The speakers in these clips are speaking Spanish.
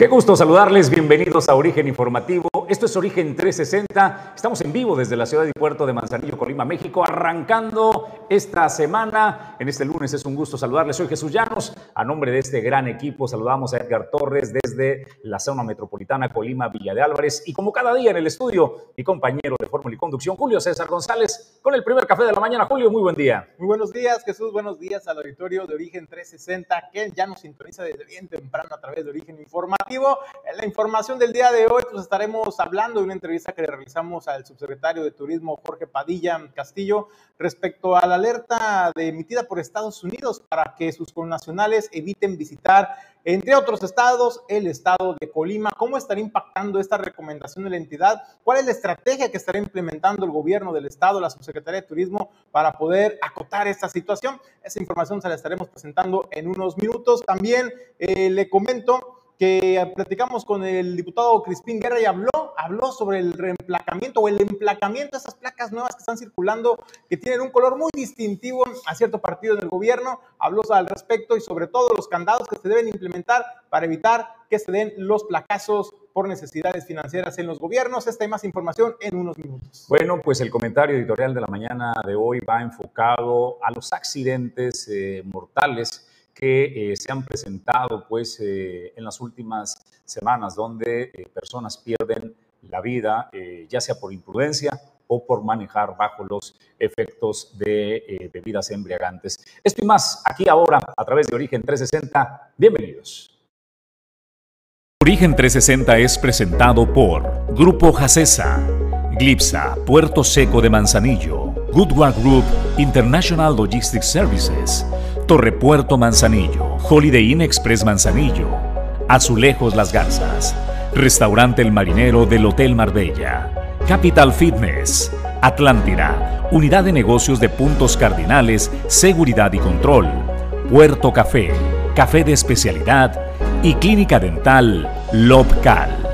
Qué gusto saludarles, bienvenidos a Origen Informativo. Esto es Origen 360. Estamos en vivo desde la ciudad y puerto de Manzanillo, Colima, México, arrancando esta semana. En este lunes es un gusto saludarles. Soy Jesús Llanos. A nombre de este gran equipo, saludamos a Edgar Torres desde la zona metropolitana Colima, Villa de Álvarez. Y como cada día en el estudio, mi compañero de Fórmula y Conducción, Julio César González, con el primer café de la mañana. Julio, muy buen día. Muy buenos días, Jesús. Buenos días al auditorio de Origen 360, que ya nos sintoniza desde bien temprano a través de Origen Informativo. En la información del día de hoy, pues estaremos hablando de una entrevista que le realizamos al subsecretario de Turismo, Jorge Padilla Castillo, respecto a la alerta de, emitida por Estados Unidos para que sus connacionales eviten visitar, entre otros estados, el estado de Colima. ¿Cómo estará impactando esta recomendación de la entidad? ¿Cuál es la estrategia que estará implementando el gobierno del estado, la subsecretaría de Turismo, para poder acotar esta situación? Esa información se la estaremos presentando en unos minutos. También eh, le comento que platicamos con el diputado Crispín Guerra y habló, habló sobre el reemplacamiento o el emplacamiento de esas placas nuevas que están circulando, que tienen un color muy distintivo a cierto partido del gobierno. Habló al respecto y sobre todo los candados que se deben implementar para evitar que se den los placazos por necesidades financieras en los gobiernos. Esta y más información en unos minutos. Bueno, pues el comentario editorial de la mañana de hoy va enfocado a los accidentes eh, mortales que eh, se han presentado pues, eh, en las últimas semanas, donde eh, personas pierden la vida, ya sea por imprudencia o por manejar bajo los efectos de bebidas embriagantes. Esto y más aquí ahora a través de Origen 360. Bienvenidos. Origen 360 es presentado por Grupo Jacesa, Glipsa, Puerto Seco de Manzanillo, Goodward Group International Logistics Services, Torrepuerto Manzanillo, Holiday Inn Express Manzanillo, Azulejos Las Garzas, Restaurante El Marinero del Hotel Marbella, Capital Fitness, Atlántida, Unidad de Negocios de Puntos Cardinales, Seguridad y Control, Puerto Café, Café de Especialidad y Clínica Dental Lobcal.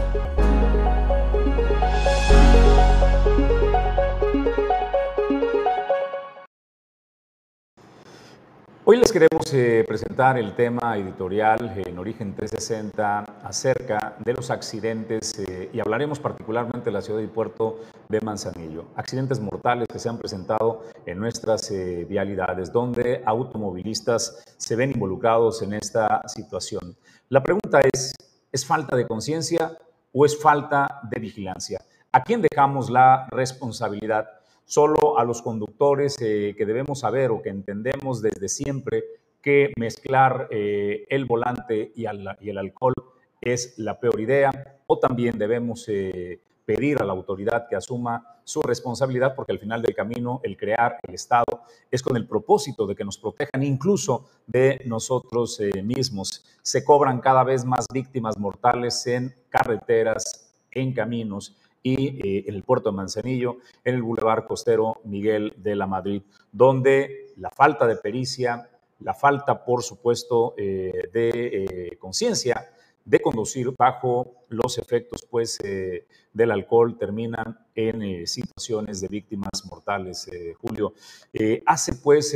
Hoy les queremos eh, presentar el tema editorial en Origen 360 acerca de los accidentes eh, y hablaremos particularmente de la ciudad y puerto de Manzanillo. Accidentes mortales que se han presentado en nuestras eh, vialidades, donde automovilistas se ven involucrados en esta situación. La pregunta es, ¿es falta de conciencia o es falta de vigilancia? ¿A quién dejamos la responsabilidad? Solo a los conductores eh, que debemos saber o que entendemos desde siempre que mezclar eh, el volante y, el alcohol es la peor idea, o también debemos eh, pedir a la autoridad que asuma su responsabilidad, porque al final del camino el crear el Estado es con el propósito de que nos protejan incluso de nosotros mismos. Se cobran cada vez más víctimas mortales en carreteras, en caminos y eh, en el puerto de Manzanillo, en el Boulevard Costero Miguel de la Madrid, donde la falta de pericia, la falta, por supuesto, eh, de eh, conciencia de conducir bajo los efectos pues, del alcohol terminan en situaciones de víctimas mortales, Julio. hace pues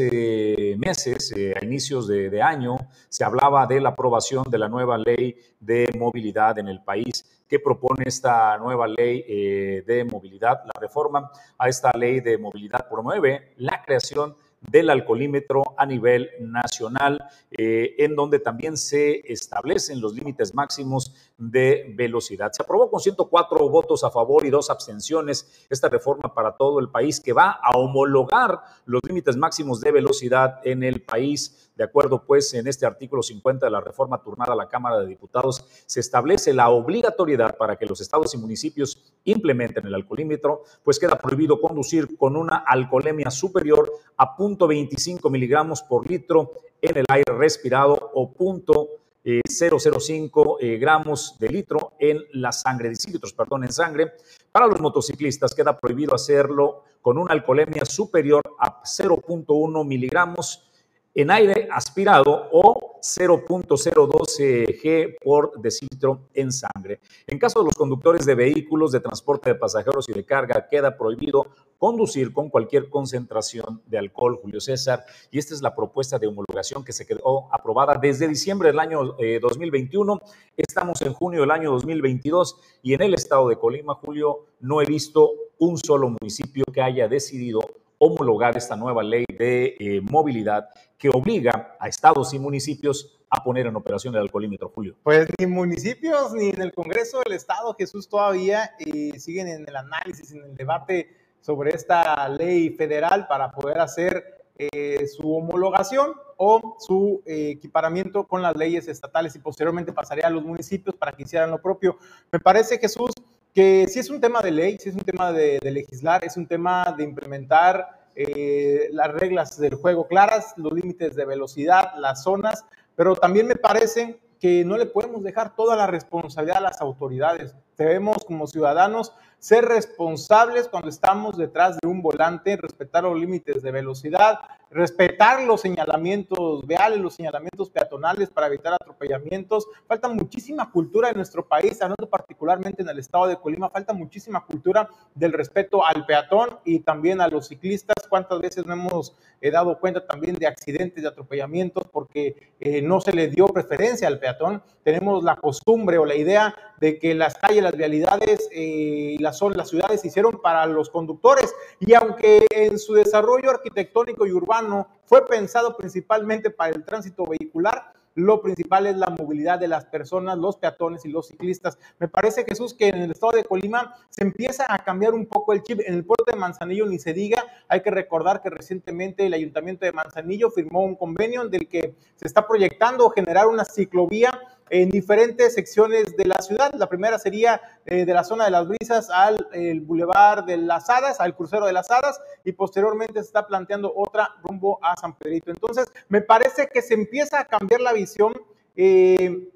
meses, a inicios de, de año, se hablaba de la aprobación de la nueva ley de movilidad en el país que propone esta nueva ley eh, de movilidad. La reforma a esta ley de movilidad promueve la creación del alcoholímetro a nivel nacional, eh, en donde también se establecen los límites máximos de velocidad. Se aprobó con 104 votos a favor y dos abstenciones esta reforma para todo el país que va a homologar los límites máximos de velocidad en el país. De acuerdo, pues, en este artículo 50 de la reforma turnada a la Cámara de Diputados, se establece la obligatoriedad para que los estados y municipios implementen el alcoholímetro, pues queda prohibido conducir con una alcoholemia superior a 0.25 miligramos por litro en el aire respirado o punto 0,05 eh, gramos de litro en la sangre, decilitros, perdón, en sangre. Para los motociclistas queda prohibido hacerlo con una alcoholemia superior a 0.1 miligramos en aire aspirado o 0.012 G por decilitro en sangre. En caso de los conductores de vehículos de transporte de pasajeros y de carga, queda prohibido conducir con cualquier concentración de alcohol, Julio César. Y esta es la propuesta de homologación que se quedó aprobada desde diciembre del año 2021. Eh, Estamos en junio del año 2022 y en el estado de Colima, Julio, no he visto un solo municipio que haya decidido homologar esta nueva ley de eh, movilidad que obliga a estados y municipios a poner en operación el alcoholímetro, Julio? Pues ni municipios ni en el Congreso del Estado, Jesús, todavía eh, siguen en el análisis, en el debate sobre esta ley federal para poder hacer eh, su homologación o su equiparamiento con las leyes estatales y posteriormente pasaría a los municipios para que hicieran lo propio. Me parece, Jesús, que si es un tema de ley, si es un tema de, legislar, es un tema de implementar eh, las reglas del juego claras, los límites de velocidad, las zonas, pero también me parece que no le podemos dejar toda la responsabilidad a las autoridades. Debemos como ciudadanos ser responsables cuando estamos detrás de un volante, respetar los límites de velocidad, respetar los señalamientos viales, los señalamientos peatonales para evitar atropellamientos. Falta muchísima cultura en nuestro país, hablando particularmente en el estado de Colima, falta muchísima cultura del respeto al peatón y también a los ciclistas. ¿Cuántas veces no hemos eh, dado cuenta también de accidentes, de atropellamientos porque eh, no se le dio preferencia al peatón? Tenemos la costumbre o la idea de que las calles, las vialidades eh, y las, las ciudades se hicieron para los conductores y aunque en su desarrollo arquitectónico y urbano fue pensado principalmente para el tránsito vehicular. Lo principal es la movilidad de las personas, los peatones y los ciclistas. Me parece, Jesús, que en el estado de Colima se empieza a cambiar un poco el chip. En el puerto de Manzanillo ni se diga, hay que recordar que recientemente el ayuntamiento de Manzanillo firmó un convenio del que se está proyectando generar una ciclovía en diferentes secciones de la ciudad. La primera sería eh, de la zona de las brisas al el bulevar de las hadas, al crucero de las hadas, y posteriormente se está planteando otra rumbo a San Pedrito. Entonces, me parece que se empieza a cambiar la visión. Eh,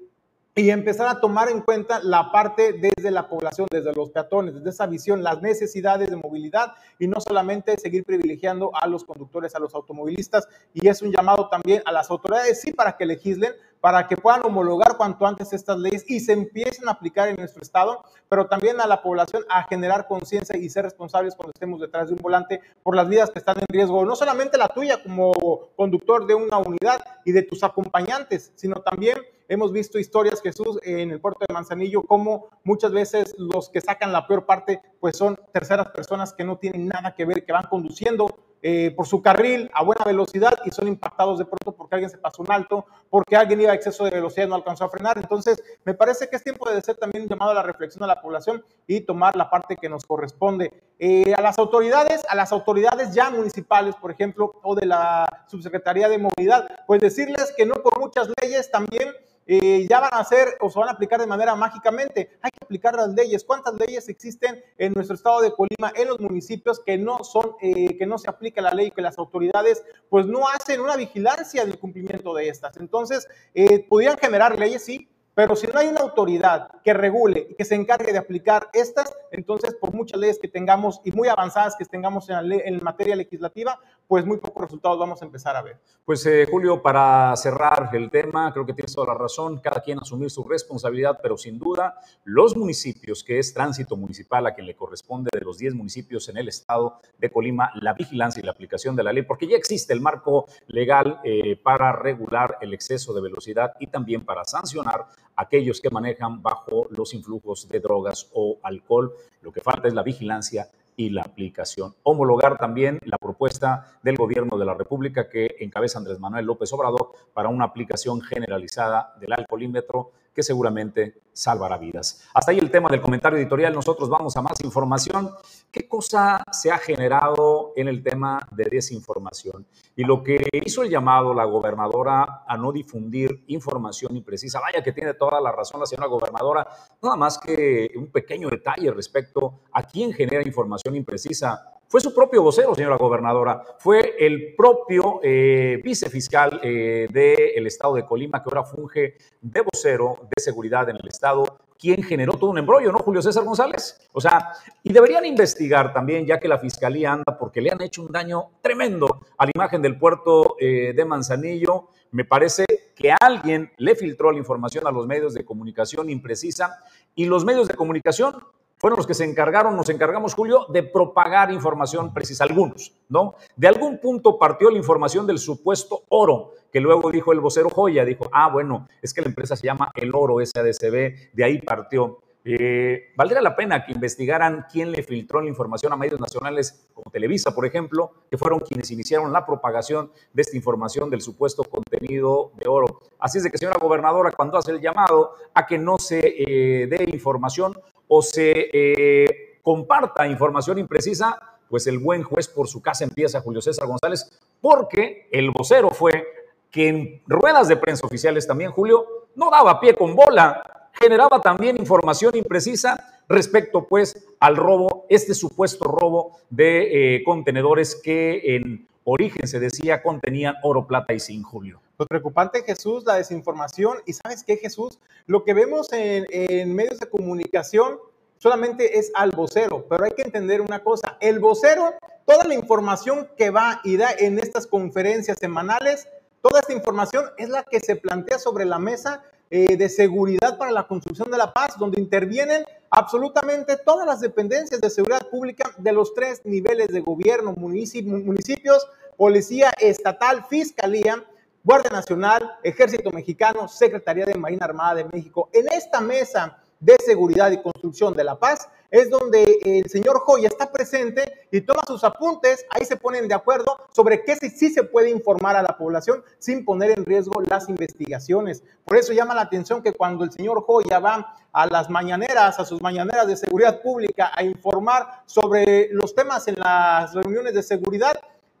y empezar a tomar en cuenta la parte desde la población, desde los peatones, desde esa visión, las necesidades de movilidad y no solamente seguir privilegiando a los conductores, a los automovilistas. Y es un llamado también a las autoridades, sí, para que legislen, para que puedan homologar cuanto antes estas leyes y se empiecen a aplicar en nuestro estado, pero también a la población a generar conciencia y ser responsables cuando estemos detrás de un volante por las vidas que están en riesgo, no solamente la tuya como conductor de una unidad y de tus acompañantes, sino también Hemos visto historias, Jesús, en el puerto de Manzanillo, como muchas veces los que sacan la peor parte, pues son terceras personas que no tienen nada que ver, que van conduciendo eh, por su carril a buena velocidad y son impactados de pronto porque alguien se pasó un alto, porque alguien iba a exceso de velocidad y no alcanzó a frenar. Entonces, me parece que es tiempo de ser también un llamado a la reflexión a la población y tomar la parte que nos corresponde. Eh, a las autoridades, a las autoridades ya municipales, por ejemplo, o de la Subsecretaría de Movilidad, pues decirles que no por muchas leyes también eh, ya van a hacer o se van a aplicar de manera mágicamente. Hay que aplicar las leyes. ¿Cuántas leyes existen en nuestro estado de Colima, en los municipios que no son, eh, que no se aplica la ley, que las autoridades pues no hacen una vigilancia del cumplimiento de estas? Entonces, eh, podrían generar leyes, sí, pero si no hay una autoridad que regule y que se encargue de aplicar estas, entonces por muchas leyes que tengamos y muy avanzadas que tengamos en, la en materia legislativa, pues muy pocos resultados vamos a empezar a ver. Pues eh, Julio, para cerrar el tema, creo que tienes toda la razón, cada quien asumir su responsabilidad, pero sin duda los municipios, que es tránsito municipal a quien le corresponde de los 10 municipios en el estado de Colima, la vigilancia y la aplicación de la ley, porque ya existe el marco legal eh, para regular el exceso de velocidad y también para sancionar aquellos que manejan bajo los influjos de drogas o alcohol. Lo que falta es la vigilancia y la aplicación. Homologar también la propuesta del gobierno de la República que encabeza Andrés Manuel López Obrador para una aplicación generalizada del alcoholímetro que seguramente salvará vidas. Hasta ahí el tema del comentario editorial. Nosotros vamos a más información. ¿Qué cosa se ha generado en el tema de desinformación? Y lo que hizo el llamado la gobernadora a no difundir información imprecisa. Vaya que tiene toda la razón la señora gobernadora. Nada más que un pequeño detalle respecto a quién genera información imprecisa fue su propio vocero, señora gobernadora, fue el propio eh, vicefiscal eh, del estado de Colima, que ahora funge de vocero de seguridad en el estado, quien generó todo un embrollo, ¿no, Julio César González? O sea, y deberían investigar también, ya que la fiscalía anda, porque le han hecho un daño tremendo a la imagen del puerto eh, de Manzanillo. Me parece que alguien le filtró la información a los medios de comunicación imprecisa y los medios de comunicación fueron los que se encargaron, nos encargamos, Julio, de propagar información precisa, algunos, ¿no? De algún punto partió la información del supuesto oro, que luego dijo el vocero Joya, dijo, ah, bueno, es que la empresa se llama El Oro SADCB, de ahí partió. Eh, valdría la pena que investigaran quién le filtró la información a medios nacionales como Televisa, por ejemplo, que fueron quienes iniciaron la propagación de esta información del supuesto contenido de oro. Así es de que, señora gobernadora, cuando hace el llamado a que no se eh, dé información o se eh, comparta información imprecisa, pues el buen juez por su casa empieza, Julio César González, porque el vocero fue que en ruedas de prensa oficiales también, Julio, no daba pie con bola, generaba también información imprecisa respecto pues al robo, este supuesto robo de eh, contenedores que en origen se decía contenían oro, plata y zinc, Julio. Lo preocupante, Jesús, la desinformación. Y sabes qué, Jesús, lo que vemos en, medios de comunicación solamente es al vocero, pero hay que entender una cosa, el vocero, toda la información que va y da en estas conferencias semanales, toda esta información es la que se plantea sobre la mesa eh, de seguridad para la construcción de la paz, donde intervienen absolutamente todas las dependencias de seguridad pública de los tres niveles de gobierno, municipios, policía estatal, fiscalía, Guardia Nacional, Ejército Mexicano, Secretaría de Marina Armada de México. En esta mesa de seguridad y construcción de la paz es donde el señor Joya está presente y toma sus apuntes, ahí se ponen de acuerdo sobre qué sí, sí se puede informar a la población sin poner en riesgo las investigaciones. Por eso llama la atención que cuando el señor Joya va a las mañaneras, a sus mañaneras de seguridad pública a informar sobre los temas en las reuniones de seguridad,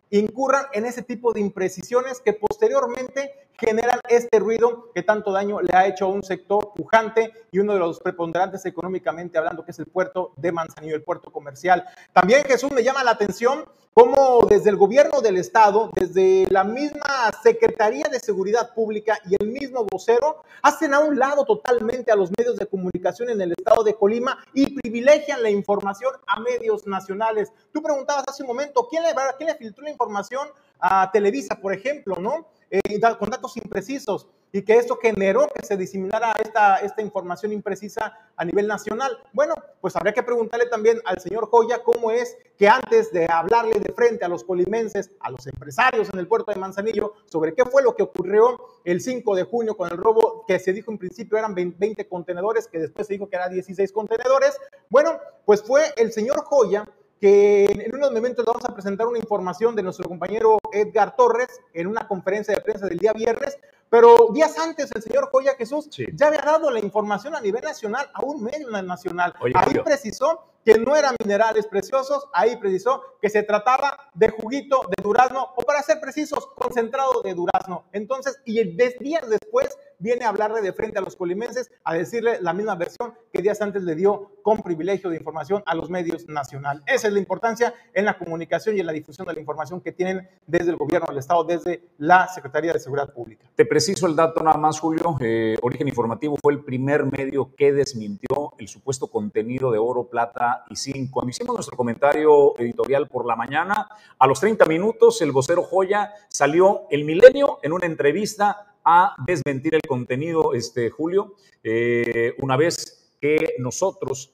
incurran en ese tipo de imprecisiones que posteriormente generan este ruido que tanto daño le ha hecho a un sector pujante y uno de los preponderantes económicamente hablando, que es el puerto de Manzanillo, el puerto comercial. También Jesús me llama la atención cómo desde el gobierno del estado, desde la misma Secretaría de Seguridad Pública y el mismo vocero, hacen a un lado totalmente a los medios de comunicación en el estado de Colima y privilegian la información a medios nacionales. Tú preguntabas hace un momento, ¿quién le, quién le filtró la información a Televisa, por ejemplo, ¿no? Eh, con datos imprecisos y que esto generó que se diseminara esta, esta información imprecisa a nivel nacional. Bueno, pues habría que preguntarle también al señor Joya cómo es que antes de hablarle de frente a los colimenses, a los empresarios en el puerto de Manzanillo, sobre qué fue lo que ocurrió el 5 de junio con el robo que se dijo en principio eran 20 contenedores, que después se dijo que eran 16 contenedores. Bueno, pues fue el señor Joya que en unos momentos le vamos a presentar una información de nuestro compañero Edgar Torres en una conferencia de prensa del día viernes, pero días antes el señor Joya Jesús ya había dado la información a nivel nacional a un medio nacional. Ahí precisó que no eran minerales preciosos, ahí precisó que se trataba de juguito de durazno, o para ser precisos, concentrado de durazno. Entonces, y días después viene a hablarle de frente a los colimenses, a decirle la misma versión que días antes le dio con privilegio de información a los medios nacionales. Esa es la importancia en la comunicación y en la difusión de la información que tienen desde el gobierno del Estado, desde la Secretaría de Seguridad Pública. Te preciso el dato nada más, Julio. Eh, Origen Informativo fue el primer medio que desmintió el supuesto contenido de oro, plata y zinc. Hicimos nuestro comentario editorial por la mañana, a los 30 minutos, el vocero Joya salió el milenio en una entrevista a desmentir el contenido, este, Julio, eh, una vez que nosotros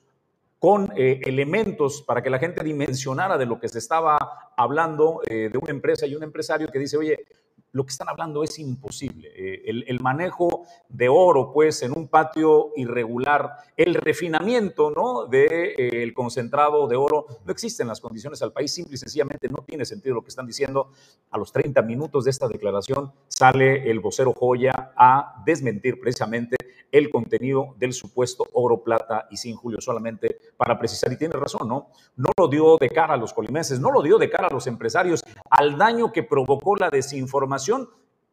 con eh, elementos para que la gente dimensionara de lo que se estaba hablando eh, de una empresa y un empresario que dice, oye, lo que están hablando es imposible. Eh, el, manejo de oro, pues, en un patio irregular, el refinamiento, ¿no? De el concentrado de oro, no existen las condiciones al país, simple y sencillamente no tiene sentido lo que están diciendo. A los 30 minutos de esta declaración sale el vocero Joya a desmentir precisamente el contenido del supuesto oro, plata y sin Julio, solamente para precisar. Y tiene razón, ¿no? No lo dio de cara a los colimenses, no lo dio de cara a los empresarios, al daño que provocó la desinformación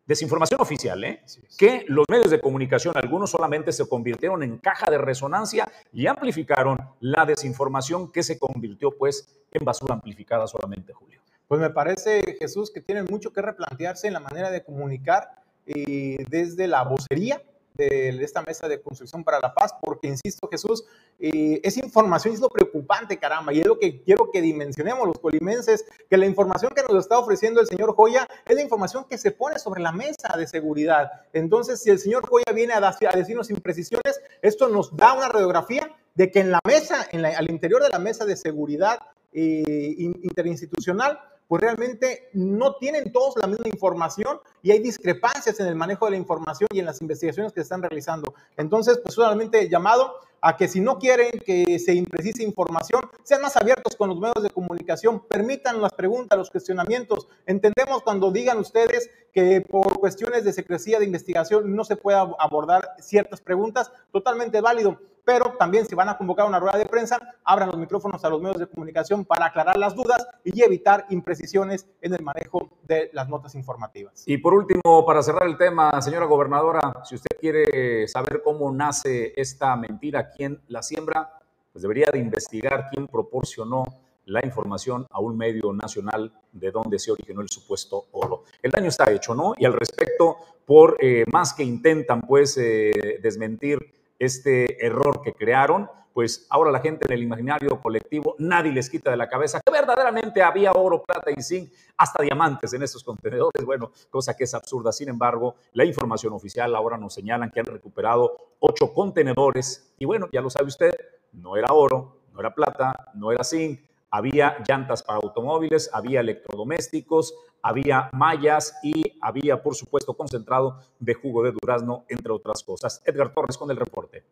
desinformación oficial, ¿eh? que los medios de comunicación, algunos solamente se convirtieron en caja de resonancia y amplificaron la desinformación que se convirtió pues en basura amplificada solamente, Julio. Pues me parece, Jesús, que tienen mucho que replantearse en la manera de comunicar y desde la vocería de esta mesa de construcción para la paz, porque insisto, Jesús, eh, esa información es lo preocupante, caramba, y es lo que quiero que dimensionemos los colimenses, que la información que nos está ofreciendo el señor Joya es la información que se pone sobre la mesa de seguridad. Entonces, si el señor Joya viene a, decirnos imprecisiones, esto nos da una radiografía de que en la mesa, en al interior de la mesa de seguridad eh, interinstitucional, pues realmente no tienen todos la misma información y hay discrepancias en el manejo de la información y en las investigaciones que se están realizando. Entonces, pues solamente llamado a que si no quieren que se imprecise información, sean más abiertos con los medios de comunicación, permitan las preguntas, los cuestionamientos. Entendemos cuando digan ustedes que por cuestiones de secrecía de investigación no se puede abordar ciertas preguntas, totalmente válido pero también si van a convocar una rueda de prensa, abran los micrófonos a los medios de comunicación para aclarar las dudas y evitar imprecisiones en el manejo de las notas informativas. Y por último, para cerrar el tema, señora gobernadora, si usted quiere saber cómo nace esta mentira, quién la siembra, pues debería de investigar quién proporcionó la información a un medio nacional de dónde se originó el supuesto oro. El daño está hecho, ¿no? Y al respecto, por eh, más que intentan, pues, eh, desmentir este error que crearon, pues ahora la gente en el imaginario colectivo, nadie les quita de la cabeza que verdaderamente había oro, plata y zinc, hasta diamantes en estos contenedores, bueno, cosa que es absurda. Sin embargo, la información oficial ahora nos señalan que han recuperado ocho contenedores y bueno, ya lo sabe usted, no era oro, no era plata, no era zinc, había llantas para automóviles, había electrodomésticos, había mallas y había, por supuesto, concentrado de jugo de durazno, entre otras cosas. Edgar Torres con el reporte.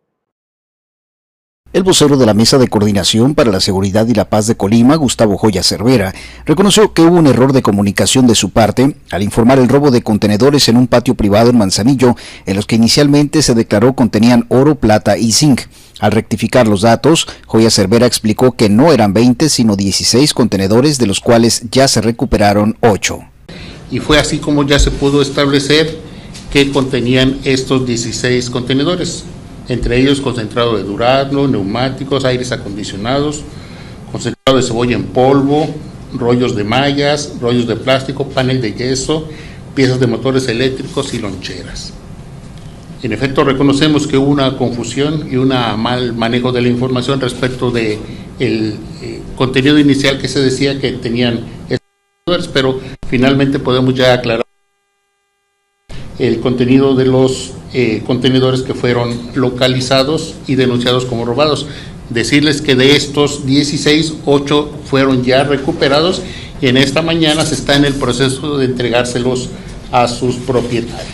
El vocero de la Mesa de Coordinación para la Seguridad y la Paz de Colima, Gustavo Joya Cervera, reconoció que hubo un error de comunicación de su parte al informar el robo de contenedores en un patio privado en Manzanillo, en los que inicialmente se declaró contenían oro, plata y zinc. Al rectificar los datos, Joya Cervera explicó que no eran 20, sino 16 contenedores, de los cuales ya se recuperaron 8. Y fue así como ya se pudo establecer que contenían estos 16 contenedores, entre ellos concentrado de durazno, neumáticos, aires acondicionados, concentrado de cebolla en polvo, rollos de mallas, rollos de plástico, panel de yeso, piezas de motores eléctricos y loncheras. En efecto, reconocemos que hubo una confusión y un mal manejo de la información respecto de el eh, contenido inicial que se decía que tenían estos pero finalmente podemos ya aclarar el contenido de los eh, contenedores que fueron localizados y denunciados como robados. Decirles que de estos 16, 8 fueron ya recuperados y en esta mañana se está en el proceso de entregárselos a sus propietarios.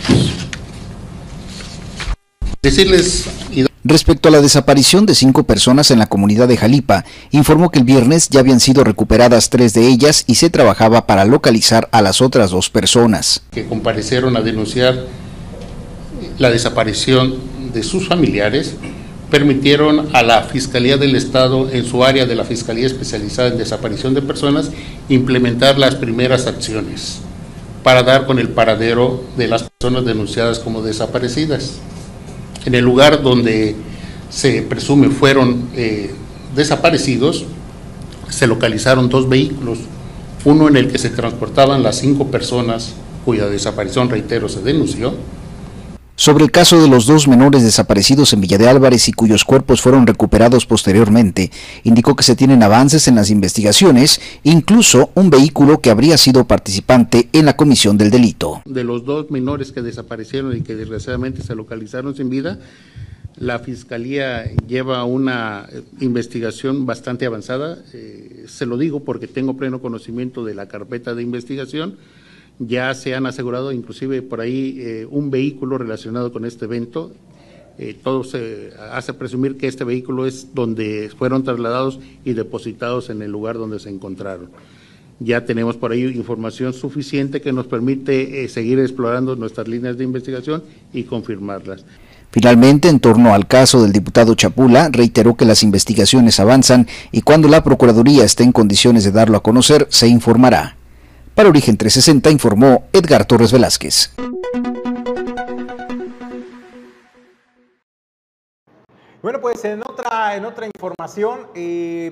Decirles Respecto a la desaparición de cinco personas en la comunidad de Jalipa, informó que el viernes ya habían sido recuperadas tres de ellas y se trabajaba para localizar a las otras dos personas. Que comparecieron a denunciar la desaparición de sus familiares, permitieron a la Fiscalía del Estado en su área de la Fiscalía Especializada en Desaparición de Personas implementar las primeras acciones para dar con el paradero de las personas denunciadas como desaparecidas en el lugar donde se presume fueron eh, desaparecidos, se localizaron dos vehículos, uno en el que se transportaban las cinco personas cuya desaparición, reitero, se denunció, sobre el caso de los dos menores desaparecidos en Villa de Álvarez y cuyos cuerpos fueron recuperados posteriormente, indicó que se tienen avances en las investigaciones, incluso un vehículo que habría sido participante en la comisión del delito. De los dos menores que desaparecieron y que desgraciadamente se localizaron sin vida, la Fiscalía lleva una investigación bastante avanzada, eh, se lo digo porque tengo pleno conocimiento de la carpeta de investigación, ya se han asegurado inclusive por ahí eh, un vehículo relacionado con este evento. Eh, todo se hace presumir que este vehículo es donde fueron trasladados y depositados en el lugar donde se encontraron. Ya tenemos por ahí información suficiente que nos permite eh, seguir explorando nuestras líneas de investigación y confirmarlas. Finalmente, en torno al caso del diputado Chapula, reiteró que las investigaciones avanzan y cuando la Procuraduría esté en condiciones de darlo a conocer, se informará. Para Origen 360 informó Edgar Torres Velázquez. Bueno, pues en otra, en otra información,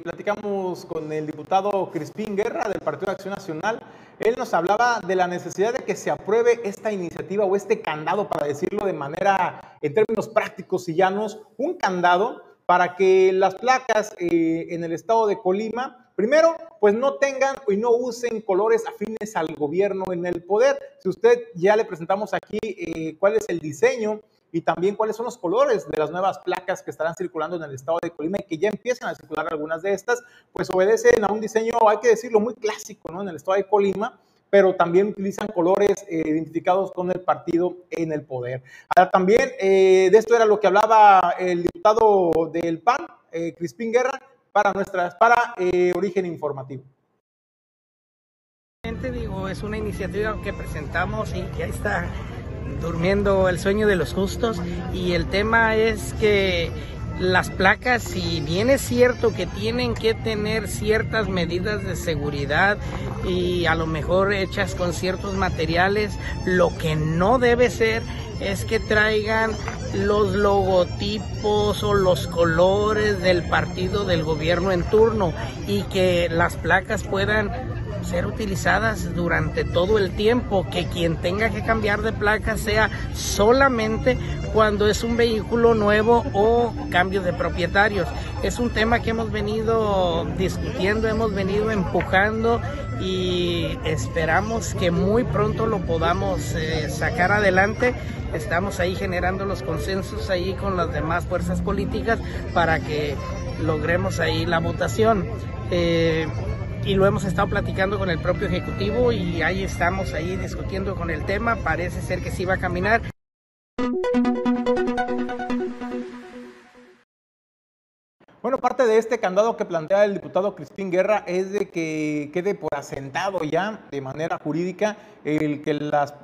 platicamos con el diputado Crispín Guerra del Partido de Acción Nacional. Él nos hablaba de la necesidad de que se apruebe esta iniciativa o este candado, para decirlo de manera, en términos prácticos y llanos, un candado para que las placas eh, en el estado de Colima, primero, pues no tengan y no usen colores afines al gobierno en el poder. Si usted ya le presentamos aquí eh, cuál es el diseño y también cuáles son los colores de las nuevas placas que estarán circulando en el estado de Colima y que ya empiezan a circular algunas de estas, pues obedecen a un diseño, hay que decirlo, muy clásico, ¿no? En el estado de Colima, pero también utilizan colores eh, identificados con el partido en el poder. Ahora también de esto era lo que hablaba el diputado del PAN, eh, Crispín Guerra, para nuestras, para eh, Origen Informativo. Digo, es una iniciativa que presentamos y ya está durmiendo el sueño de los justos y el tema es que las placas, si bien es cierto que tienen que tener ciertas medidas de seguridad y a lo mejor hechas con ciertos materiales, lo que no debe ser es que traigan los logotipos o los colores del partido del gobierno en turno y que las placas puedan ser utilizadas durante todo el tiempo, que quien tenga que cambiar de placa sea solamente cuando es un vehículo nuevo o cambio de propietarios. Es un tema que hemos venido discutiendo, hemos venido empujando y esperamos que muy pronto lo podamos eh, sacar adelante. Estamos ahí generando los consensos ahí con las demás fuerzas políticas para que logremos ahí la votación. Eh, y lo hemos estado platicando con el propio Ejecutivo y ahí estamos ahí discutiendo con el tema. Parece ser que sí va a caminar. Bueno, parte de este candado que plantea el diputado Cristín Guerra es de que quede por asentado ya de manera jurídica el que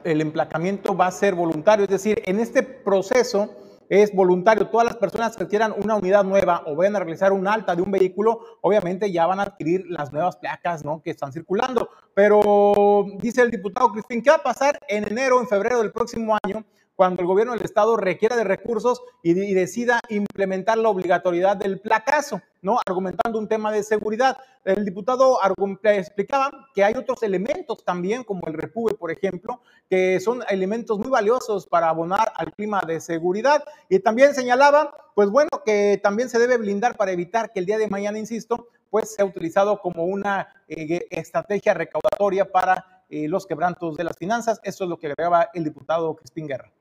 el emplacamiento va a ser voluntario. Es decir, en este proceso es voluntario. Todas las personas que quieran una unidad nueva o vayan a realizar un alta de un vehículo, obviamente ya van a adquirir las nuevas placas ¿no? que están circulando. Pero dice el diputado Cristín, ¿qué va a pasar en enero, en febrero del próximo año? cuando el gobierno del estado requiera de recursos y, decida implementar la obligatoriedad del placazo, ¿no? Argumentando un tema de seguridad. El diputado explicaba que hay otros elementos también, como el repube, por ejemplo, que son elementos muy valiosos para abonar al clima de seguridad. Y también señalaba, pues bueno, que también se debe blindar para evitar que el día de mañana, insisto, pues sea utilizado como una eh, estrategia recaudatoria para eh, los quebrantos de las finanzas. Eso es lo que agregaba el diputado Crispín Guerra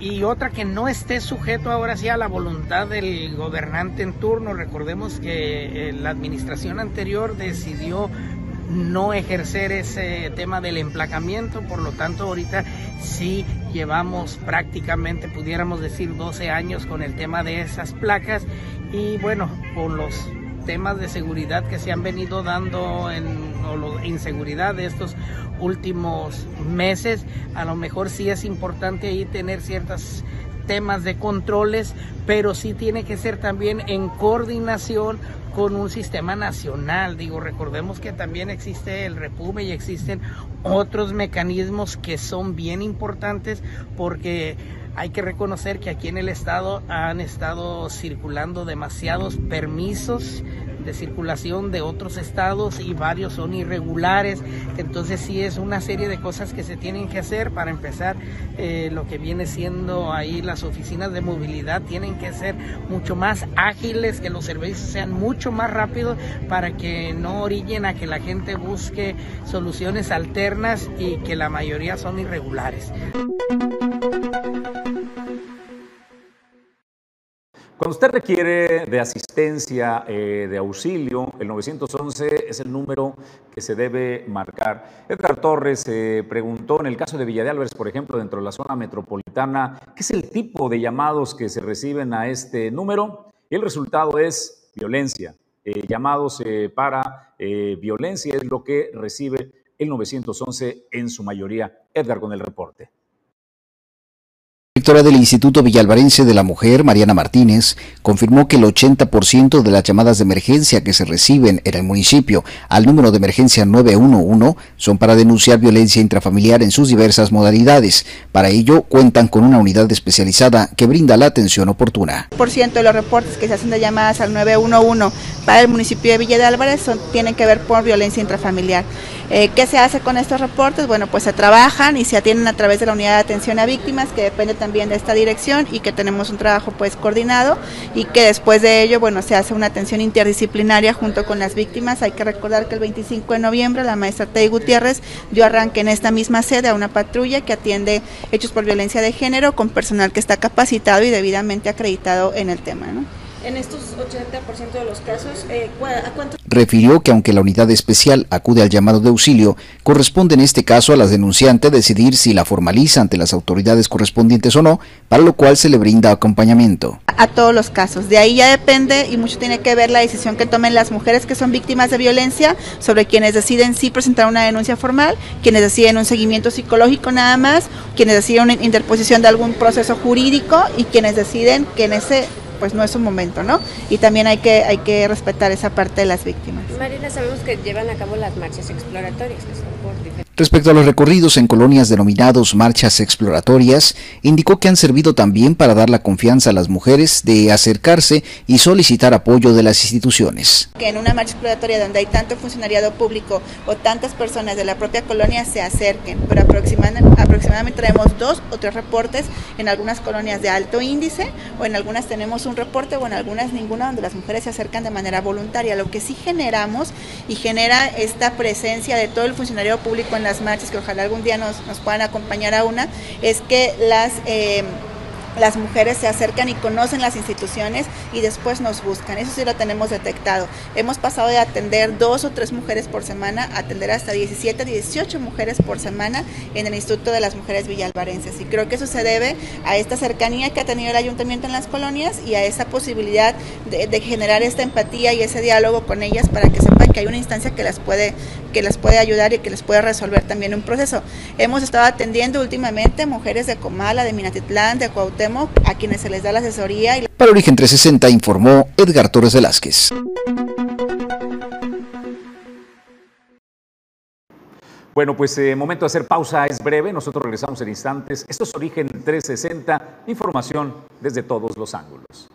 y otra que no esté sujeto ahora sí a la voluntad del gobernante en turno. Recordemos que eh, la administración anterior decidió no ejercer ese tema del emplacamiento, por lo tanto ahorita sí llevamos prácticamente, pudiéramos decir, 12 años con el tema de esas placas y bueno, con los temas de seguridad que se han venido dando en la inseguridad de estos últimos meses, a lo mejor sí es importante ahí tener ciertos temas de controles, pero sí tiene que ser también en coordinación con un sistema nacional. Digo, recordemos que también existe el Repume y existen otros mecanismos que son bien importantes porque hay que reconocer que aquí en el estado han estado circulando demasiados permisos de circulación de otros estados y varios son irregulares. Entonces sí es una serie de cosas que se tienen que hacer para empezar eh, lo que viene siendo ahí las oficinas de movilidad tienen que ser mucho más ágiles, que los servicios sean mucho más rápidos para que no orillen a que la gente busque soluciones alternas y que la mayoría son irregulares. Cuando usted requiere de asistencia, eh, de auxilio, el 911 es el número que se debe marcar. Edgar Torres se preguntó en el caso de Villa de Álvarez, por ejemplo, dentro de la zona metropolitana, ¿qué es el tipo de llamados que se reciben a este número? Y el resultado es violencia. Eh, llamados eh, para violencia es lo que recibe el 911 en su mayoría. Edgar con el reporte directora del Instituto Villalvarense de la Mujer, Mariana Martínez, confirmó que el 80% de las llamadas de emergencia que se reciben en el municipio al número de emergencia 911 son para denunciar violencia intrafamiliar en sus diversas modalidades. Para ello, cuentan con una unidad especializada que brinda la atención oportuna. Por ciento de los reportes que se hacen de llamadas al 911 para el municipio de Villa de Álvarez tienen que ver por violencia intrafamiliar. Eh, ¿Qué se hace con estos reportes? Bueno, pues se trabajan y se atienden a través de la unidad de atención a víctimas, que depende también de esta dirección y que tenemos un trabajo pues coordinado y que después de ello, bueno, se hace una atención interdisciplinaria junto con las víctimas. Hay que recordar que el 25 de noviembre la maestra Tei Gutiérrez dio arranque en esta misma sede a una patrulla que atiende hechos por violencia de género con personal que está capacitado y debidamente acreditado en el tema. En estos 80% de los casos, eh, ¿a cuánto? Refirió que aunque la unidad especial acude al llamado de auxilio, corresponde en este caso a las denunciantes decidir si la formaliza ante las autoridades correspondientes o no, para lo cual se le brinda acompañamiento. A todos los casos, de ahí ya depende y mucho tiene que ver la decisión que tomen las mujeres que son víctimas de violencia sobre quienes deciden si presentar una denuncia formal, quienes deciden un seguimiento psicológico nada más, quienes deciden una interposición de algún proceso jurídico y quienes deciden que en ese pues no es un momento, ¿no? Y también hay que, hay que respetar esa parte de las víctimas. Marina, sabemos que llevan a cabo las marchas exploratorias, que son por Respecto a los recorridos en colonias denominados marchas exploratorias, indicó que han servido también para dar la confianza a las mujeres de acercarse y solicitar apoyo de las instituciones. Que en una marcha exploratoria donde hay tanto funcionariado público o tantas personas de la propia colonia se acerquen, pero aproximadamente, aproximadamente tenemos dos o tres reportes en algunas colonias de alto índice o en algunas tenemos un reporte o en algunas ninguna donde las mujeres se acercan de manera voluntaria. Lo que sí generamos y genera esta presencia de todo el funcionario público en las marchas, que ojalá algún día nos, nos puedan acompañar a una, es que las... Eh, las mujeres se acercan y conocen las instituciones y después nos buscan. Eso sí lo tenemos detectado. Hemos pasado de atender dos o tres mujeres por semana a atender hasta 17, 18 mujeres por semana en el Instituto de las Mujeres Villalvarenses. Y creo que eso se debe a esta cercanía que ha tenido el ayuntamiento en las colonias y a esa posibilidad de, generar esta empatía y ese diálogo con ellas para que sepan que hay una instancia que las puede que las puede ayudar y que les puede resolver también un proceso. Hemos estado atendiendo últimamente mujeres de Comala, de Minatitlán, de Cuauhtémoc, a quienes se les da la asesoría. Y... Para Origen 360 informó Edgar Torres Velázquez. Bueno, pues eh, momento de hacer pausa es breve, nosotros regresamos en instantes. Esto es Origen 360, información desde todos los ángulos.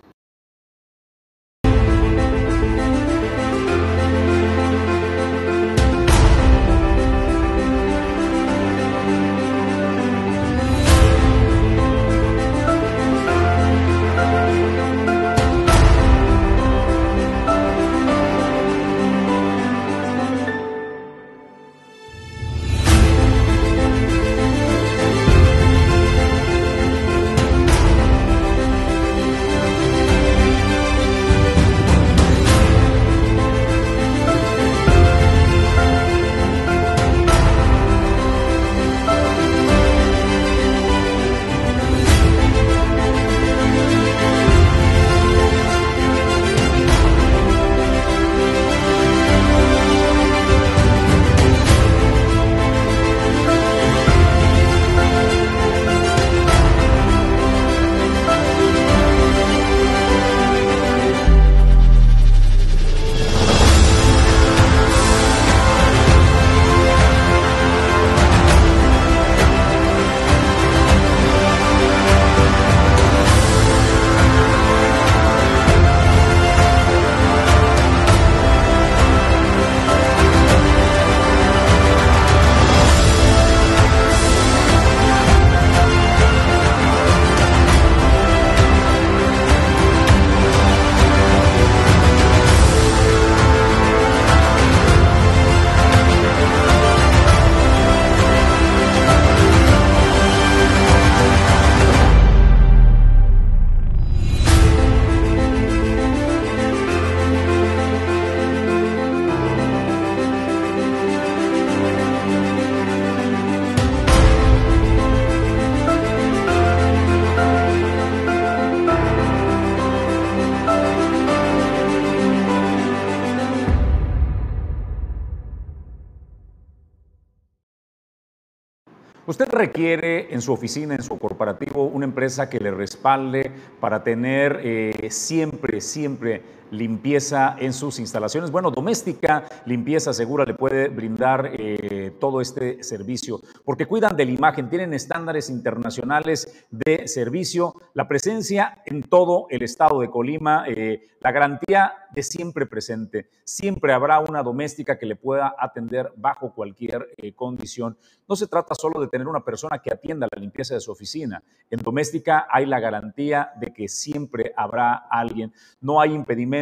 Requiere en su oficina, en su corporativo, una empresa que le respalde para tener eh, siempre, siempre limpieza en sus instalaciones. Bueno, Doméstica Limpieza Segura le puede brindar eh, todo este servicio porque cuidan de la imagen, tienen estándares internacionales de servicio, la presencia en todo el estado de Colima, eh, la garantía de siempre presente. Siempre habrá una doméstica que le pueda atender bajo cualquier eh, condición. No se trata solo de tener una persona que atienda la limpieza de su oficina. En doméstica hay la garantía de que siempre habrá alguien. No hay impedimento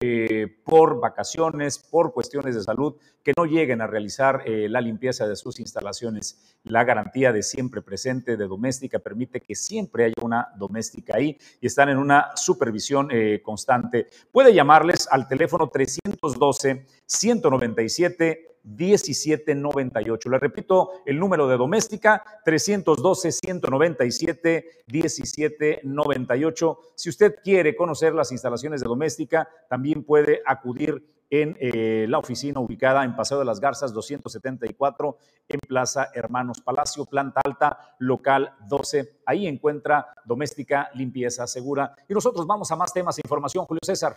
eh, por vacaciones, por cuestiones de salud, que no lleguen a realizar eh, la limpieza de sus instalaciones. La garantía de siempre presente de doméstica permite que siempre haya una doméstica ahí y están en una supervisión constante. Puede llamarles al teléfono 312 197 1798. Le repito, el número de doméstica 312-197-1798. Si usted quiere conocer las instalaciones de doméstica, también puede acudir en eh, la oficina ubicada en Paseo de las Garzas 274 en Plaza Hermanos Palacio, planta alta, local 12. Ahí encuentra doméstica, limpieza segura. Y nosotros vamos a más temas e información. Julio César.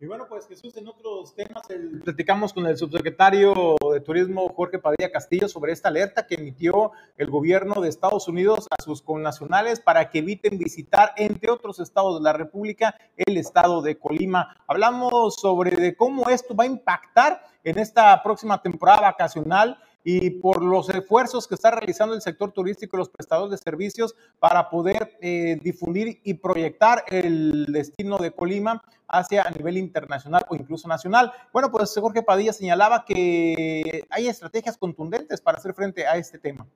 Y bueno, pues Jesús, en otros temas, platicamos con el subsecretario de Turismo Jorge Padilla Castillo sobre esta alerta que emitió el gobierno de Estados Unidos a sus connacionales para que eviten visitar, entre otros estados de la República, el estado de Colima. Hablamos sobre cómo esto va a impactar en esta próxima temporada vacacional y por los esfuerzos que está realizando el sector turístico y los prestadores de servicios para poder eh, difundir y proyectar el destino de Colima hacia a nivel internacional o incluso nacional. Bueno, pues Jorge Padilla señalaba que hay estrategias contundentes para hacer frente a este tema.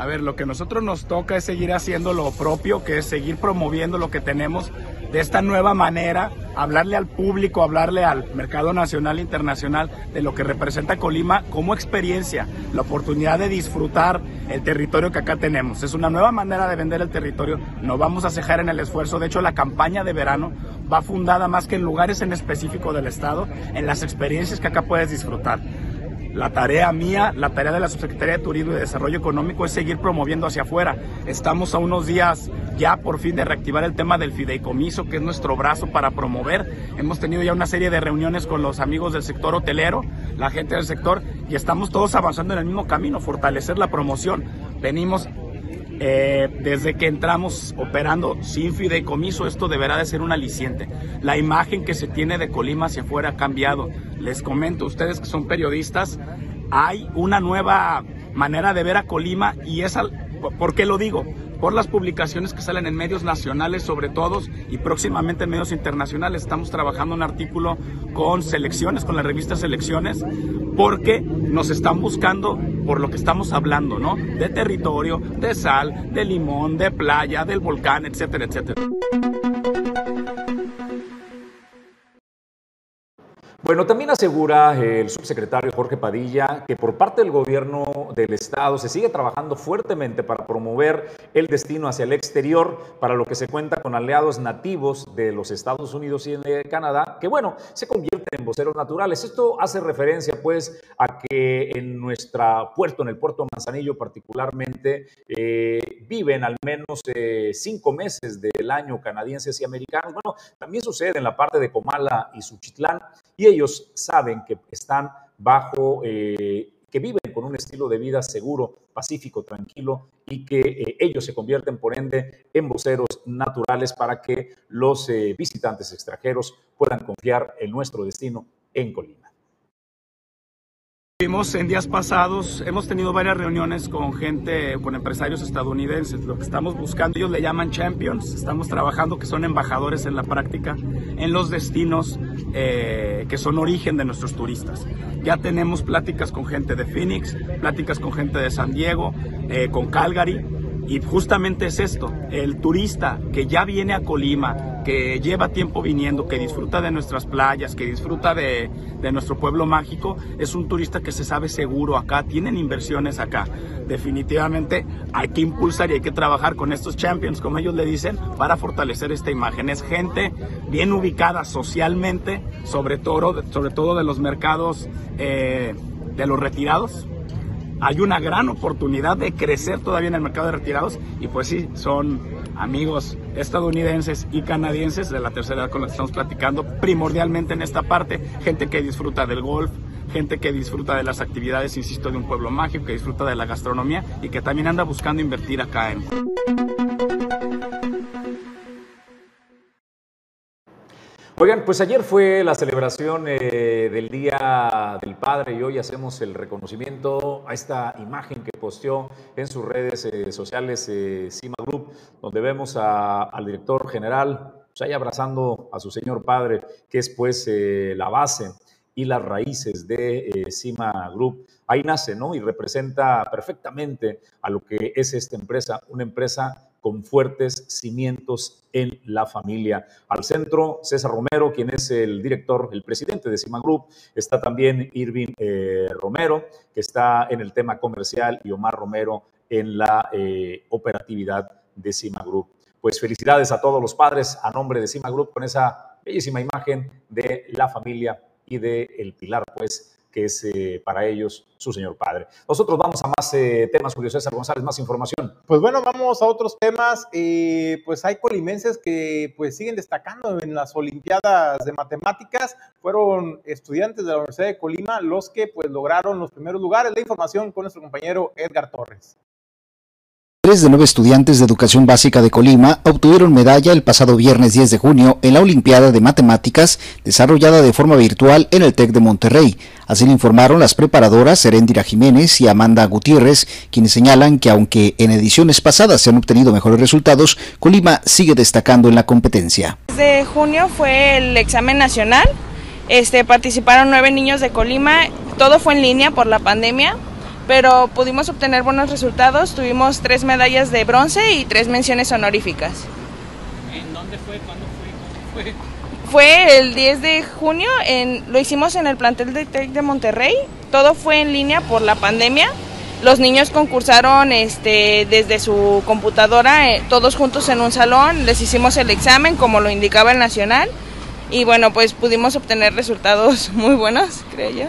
A ver, lo que nosotros nos toca es seguir haciendo lo propio, que es seguir promoviendo lo que tenemos de esta nueva manera, hablarle al público, hablarle al mercado nacional e internacional de lo que representa Colima como experiencia, la oportunidad de disfrutar el territorio que acá tenemos. Es una nueva manera de vender el territorio, no vamos a cejar en el esfuerzo, de hecho la campaña de verano va fundada más que en lugares en específico del estado, en las experiencias que acá puedes disfrutar. La tarea mía, la tarea de la Subsecretaría de Turismo y Desarrollo Económico es seguir promoviendo hacia afuera. Estamos a unos días ya por fin de reactivar el tema del fideicomiso, que es nuestro brazo para promover. Hemos tenido ya una serie de reuniones con los amigos del sector hotelero, la gente del sector, y estamos todos avanzando en el mismo camino, fortalecer la promoción. Venimos eh, desde que entramos operando sin fideicomiso, esto deberá de ser un aliciente. La imagen que se tiene de Colima hacia afuera ha cambiado. Les comento, ustedes que son periodistas, hay una nueva manera de ver a Colima y es, ¿por qué lo digo? por las publicaciones que salen en medios nacionales sobre todo y próximamente en medios internacionales. Estamos trabajando un artículo con selecciones, con la revista Selecciones, porque nos están buscando por lo que estamos hablando, ¿no? De territorio, de sal, de limón, de playa, del volcán, etcétera, etcétera. Bueno, también asegura el subsecretario Jorge Padilla que por parte del gobierno del estado se sigue trabajando fuertemente para promover el destino hacia el exterior, para lo que se cuenta con aliados nativos de los Estados Unidos y de Canadá, que bueno, se convierten en voceros naturales. Esto hace referencia pues a que en nuestro puerto, en el puerto Manzanillo particularmente, eh, viven al menos eh, cinco meses del año canadienses y americanos. Bueno, también sucede en la parte de Comala y Suchitlán y ellos saben que están bajo, eh, que viven con un estilo de vida seguro, pacífico, tranquilo y que eh, ellos se convierten por ende en voceros naturales para que los eh, visitantes extranjeros puedan confiar en nuestro destino en Colima. Vimos en días pasados, hemos tenido varias reuniones con gente, con empresarios estadounidenses. Lo que estamos buscando, ellos le llaman champions. Estamos trabajando que son embajadores en la práctica en los destinos eh, que son origen de nuestros turistas. Ya tenemos pláticas con gente de Phoenix, pláticas con gente de San Diego, eh, con Calgary. Y justamente es esto, el turista que ya viene a Colima, que lleva tiempo viniendo, que disfruta de nuestras playas, que disfruta de, nuestro pueblo mágico, es un turista que se sabe seguro acá, tienen inversiones acá. Definitivamente hay que impulsar y hay que trabajar con estos champions, como ellos le dicen, para fortalecer esta imagen. Es gente bien ubicada socialmente, sobre todo, sobre todo de los mercados eh, de los retirados, hay una gran oportunidad de crecer todavía en el mercado de retirados y pues sí, son amigos estadounidenses y canadienses de la tercera edad con los que estamos platicando, primordialmente en esta parte, gente que disfruta del golf, gente que disfruta de las actividades, insisto, de un pueblo mágico, que disfruta de la gastronomía y que también anda buscando invertir acá en... Oigan, pues ayer fue la celebración eh, del Día del Padre y hoy hacemos el reconocimiento a esta imagen que posteó en sus redes eh, sociales eh, Cima Group, donde vemos al director general pues, ahí abrazando a su señor padre, que es pues la base y las raíces de Cima Group. Ahí nace, ¿no? Y representa perfectamente a lo que es esta empresa, una empresa con fuertes cimientos en la familia. Al centro, César Romero, quien es el director, el presidente de Cima Group. Está también Irving eh, Romero, que está en el tema comercial, y Omar Romero en la eh, operatividad de Cima Group. Pues felicidades a todos los padres a nombre de Cima Group con esa bellísima imagen de la familia y de el pilar, pues, que es eh, para ellos su señor padre. Nosotros vamos a más eh, temas, Julio César González, más información. Pues bueno, vamos a otros temas. Eh, pues hay colimenses que pues siguen destacando en las Olimpiadas de Matemáticas. Fueron estudiantes de la Universidad de Colima los que pues lograron los primeros lugares. La información con nuestro compañero Edgar Torres. Tres de nueve estudiantes de educación básica de Colima obtuvieron medalla el pasado viernes 10 de junio en la Olimpiada de Matemáticas desarrollada de forma virtual en el TEC de Monterrey. Así lo informaron las preparadoras Serendira Jiménez y Amanda Gutiérrez, quienes señalan que aunque en ediciones pasadas se han obtenido mejores resultados, Colima sigue destacando en la competencia. Desde junio fue el examen nacional. Este, participaron nueve niños de Colima. Todo fue en línea por la pandemia pero pudimos obtener buenos resultados. Tuvimos tres medallas de bronce y tres menciones honoríficas. ¿En dónde fue? ¿Cuándo fue? fue? Fue el 10 de junio, en, lo hicimos en el plantel de TEC de Monterrey. Todo fue en línea por la pandemia. Los niños concursaron este, desde su computadora, eh, todos juntos en un salón. Les hicimos el examen como lo indicaba el nacional. Y bueno, pues pudimos obtener resultados muy buenos, creo yo.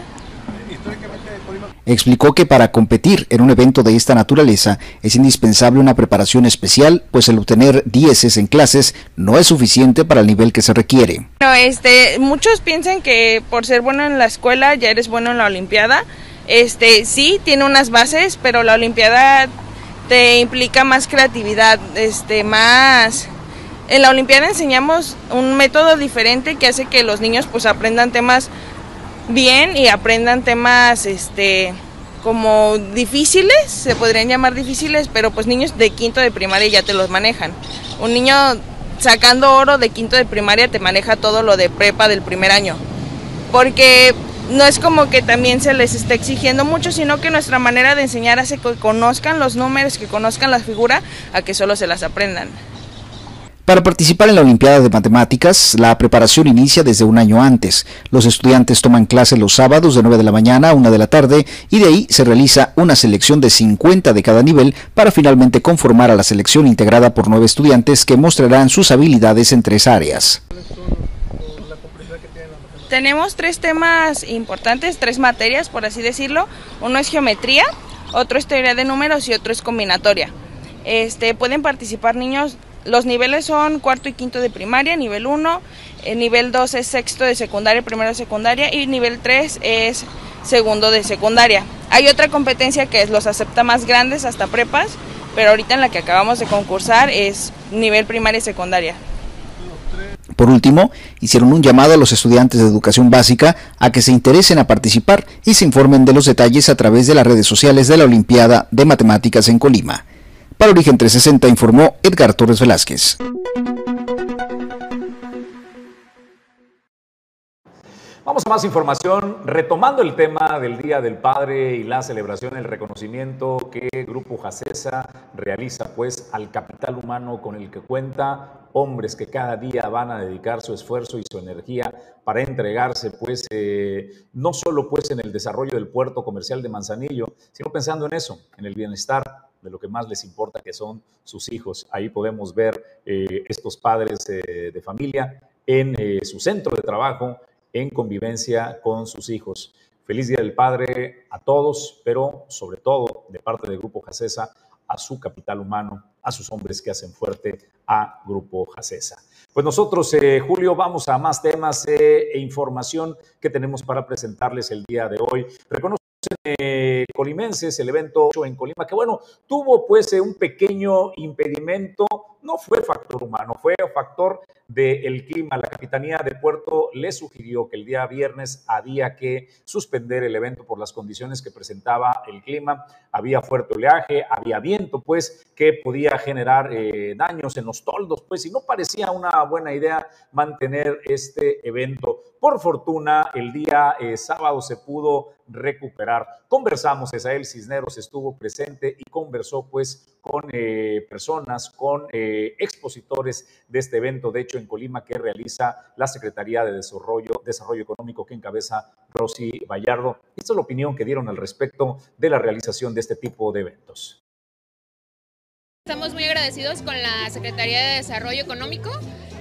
Explicó que para competir en un evento de esta naturaleza es indispensable una preparación especial, pues el obtener dieces en clases no es suficiente para el nivel que se requiere. No, este, muchos piensan que por ser bueno en la escuela ya eres bueno en la Olimpiada. Este, sí, tiene unas bases, pero la Olimpiada te implica más creatividad, este, más en la Olimpiada enseñamos un método diferente que hace que los niños pues aprendan temas bien y aprendan temas este como difíciles, se podrían llamar difíciles, pero pues niños de quinto de primaria ya te los manejan. Un niño sacando oro de quinto de primaria te maneja todo lo de prepa del primer año. Porque no es como que también se les esté exigiendo mucho, sino que nuestra manera de enseñar hace que conozcan los números, que conozcan la figura, a que solo se las aprendan. Para participar en la Olimpiada de Matemáticas, la preparación inicia desde un año antes. Los estudiantes toman clase los sábados de 9 de la mañana a 1 de la tarde y de ahí se realiza una selección de 50 de cada nivel para finalmente conformar a la selección integrada por nueve estudiantes que mostrarán sus habilidades en tres áreas. Tenemos tres temas importantes, tres materias por así decirlo. Uno es geometría, otro es teoría de números y otro es combinatoria. Este, pueden participar niños los niveles son cuarto y quinto de primaria, nivel 1, el nivel 2 es sexto de secundaria, primero de secundaria y nivel 3 es segundo de secundaria. Hay otra competencia que es los acepta más grandes hasta prepas, pero ahorita en la que acabamos de concursar es nivel primaria y secundaria. Por último, hicieron un llamado a los estudiantes de educación básica a que se interesen a participar y se informen de los detalles a través de las redes sociales de la Olimpiada de Matemáticas en Colima. Para Origen 360 informó Edgar Torres Velázquez. Vamos a más información, retomando el tema del Día del Padre y la celebración, el reconocimiento que Grupo Jacesa realiza pues al capital humano con el que cuenta, hombres que cada día van a dedicar su esfuerzo y su energía para entregarse pues eh, no solo pues en el desarrollo del puerto comercial de Manzanillo, sino pensando en eso, en el bienestar de lo que más les importa, que son sus hijos. Ahí podemos ver eh, estos padres eh, de familia en eh, su centro de trabajo, en convivencia con sus hijos. Feliz Día del Padre a todos, pero sobre todo de parte del Grupo Jacesa a su capital humano, a sus hombres que hacen fuerte a Grupo Jacesa. Pues nosotros, eh, Julio, vamos a más temas e información que tenemos para presentarles el día de hoy. Eh, colimenses el evento en Colima, que bueno, tuvo pues un pequeño impedimento no fue factor humano, fue factor del clima. La Capitanía de Puerto le sugirió que el día viernes había que suspender el evento por las condiciones que presentaba el clima. Había fuerte oleaje, había viento, pues, que podía generar eh, daños en los toldos, pues, y no parecía una buena idea mantener este evento. Por fortuna, el día eh, sábado se pudo recuperar. Conversamos, Esael Cisneros estuvo presente y conversó, pues, con eh, personas, con expositores de este evento, de hecho, en Colima, que realiza la Secretaría de Desarrollo, Desarrollo Económico que encabeza Rosy Vallardo. Esta es la opinión que dieron al respecto de la realización de este tipo de eventos. Estamos muy agradecidos con la Secretaría de Desarrollo Económico.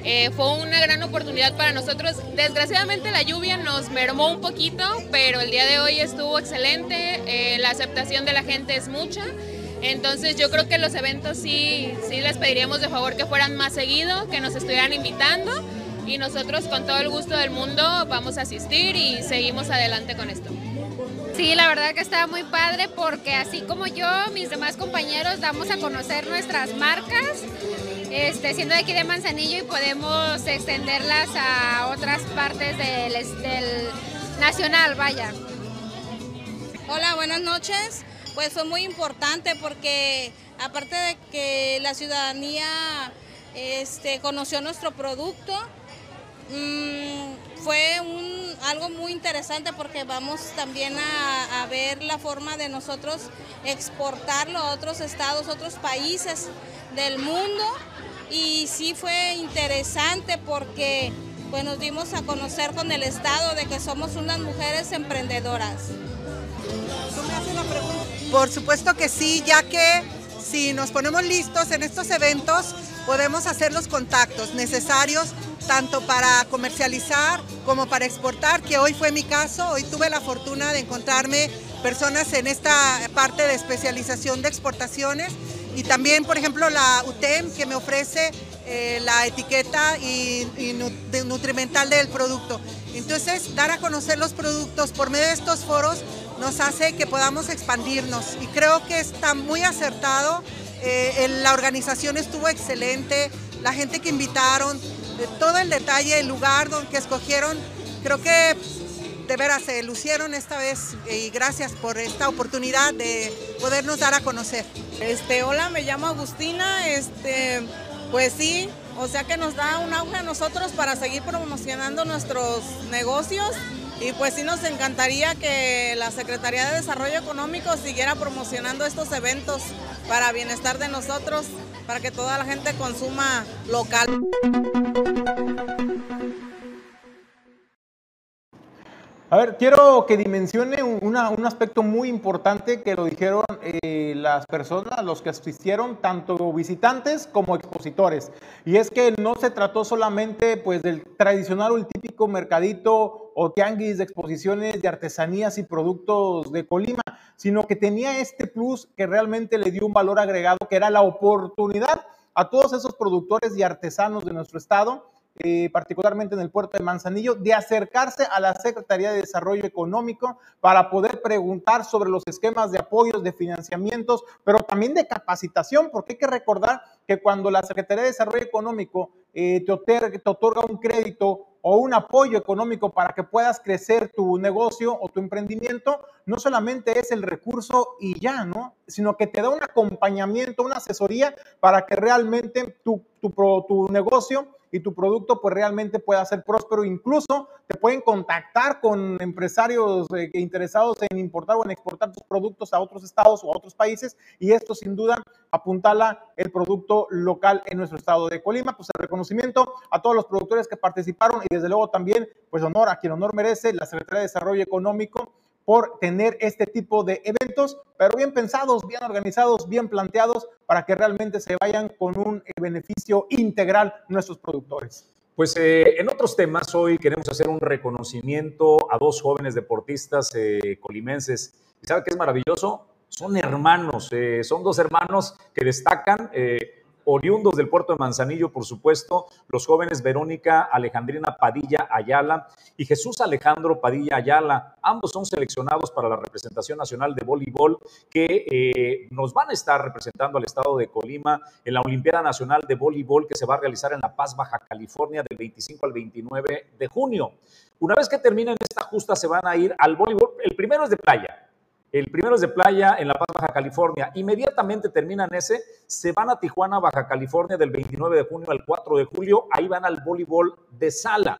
Eh, fue una gran oportunidad para nosotros. Desgraciadamente la lluvia nos mermó un poquito, pero el día de hoy estuvo excelente. Eh, la aceptación de la gente es mucha. Entonces yo creo que los eventos sí, sí les pediríamos de favor que fueran más seguido, que nos estuvieran invitando y nosotros con todo el gusto del mundo vamos a asistir y seguimos adelante con esto. Sí, la verdad que está muy padre porque así como yo, mis demás compañeros damos a conocer nuestras marcas, este, siendo de aquí de Manzanillo y podemos extenderlas a otras partes del, del nacional, vaya. Hola, buenas noches pues fue muy importante porque aparte de que la ciudadanía este, conoció nuestro producto, mm, fue algo muy interesante porque vamos también a, ver la forma de nosotros exportarlo a otros estados, otros países del mundo y sí fue interesante porque pues, nos dimos a conocer con el estado de que somos unas mujeres emprendedoras. Por supuesto que sí, ya que si nos ponemos listos en estos eventos, podemos hacer los contactos necesarios tanto para comercializar como para exportar, que hoy fue mi caso. Hoy tuve la fortuna de encontrarme personas en esta parte de especialización de exportaciones y también, por ejemplo, la UTEM que me ofrece eh, la etiqueta y, nutrimental del producto. Entonces, dar a conocer los productos por medio de estos foros nos hace que podamos expandirnos. Y creo que está muy acertado. Eh, la organización estuvo excelente, la gente que invitaron, todo el detalle, el lugar donde escogieron, creo que de veras se lucieron esta vez. Y gracias por esta oportunidad de podernos dar a conocer. Este, hola, me llamo Agustina, este, pues sí, o sea que nos da un auge a nosotros para seguir promocionando nuestros negocios y pues sí nos encantaría que la Secretaría de Desarrollo Económico siguiera promocionando estos eventos para bienestar de nosotros, para que toda la gente consuma local. A ver, quiero que dimensione un aspecto muy importante que lo dijeron eh, las personas, los que asistieron, tanto visitantes como expositores. Y es que no se trató solamente pues, del tradicional o el típico mercadito o tianguis de exposiciones de artesanías y productos de Colima, sino que tenía este plus que realmente le dio un valor agregado, que era la oportunidad a todos esos productores y artesanos de nuestro estado eh, particularmente en el puerto de Manzanillo, de acercarse a la Secretaría de Desarrollo Económico para poder preguntar sobre los esquemas de apoyos, de financiamientos, pero también de capacitación, porque hay que recordar que cuando la Secretaría de Desarrollo Económico eh, te, te otorga un crédito o un apoyo económico para que puedas crecer tu negocio o tu emprendimiento, no solamente es el recurso y ya, ¿no? Sino que te da un acompañamiento, una asesoría para que realmente tu, tu, tu negocio y tu producto pues realmente pueda ser próspero. Incluso te pueden contactar con empresarios eh, interesados en importar o en exportar tus productos a otros estados o a otros países y esto sin duda apuntala el producto local en nuestro estado de Colima. Pues el reconocimiento a todos los productores que participaron y desde luego también pues honor a quien honor merece la Secretaría de Desarrollo Económico por tener este tipo de eventos, pero bien pensados, bien organizados, bien planteados para que realmente se vayan con un beneficio integral nuestros productores. Pues eh, en otros temas, hoy queremos hacer un reconocimiento a dos jóvenes deportistas eh, colimenses. ¿Y sabe qué es maravilloso? Son hermanos, eh, son dos hermanos que destacan oriundos del puerto de Manzanillo, por supuesto, los jóvenes Verónica Alejandrina Padilla Ayala y Jesús Alejandro Padilla Ayala. Ambos son seleccionados para la representación nacional de voleibol que eh, nos van a estar representando al estado de Colima en la Olimpiada Nacional de Voleibol que se va a realizar en La Paz, Baja California, del 25 al 29 de junio. Una vez que terminen esta justa, se van a ir al voleibol. El primero es de playa, el primero es de playa en La Paz, Baja California. Inmediatamente terminan ese, se van a Tijuana, Baja California, del 29 de junio al 4 de julio. Ahí van al voleibol de sala.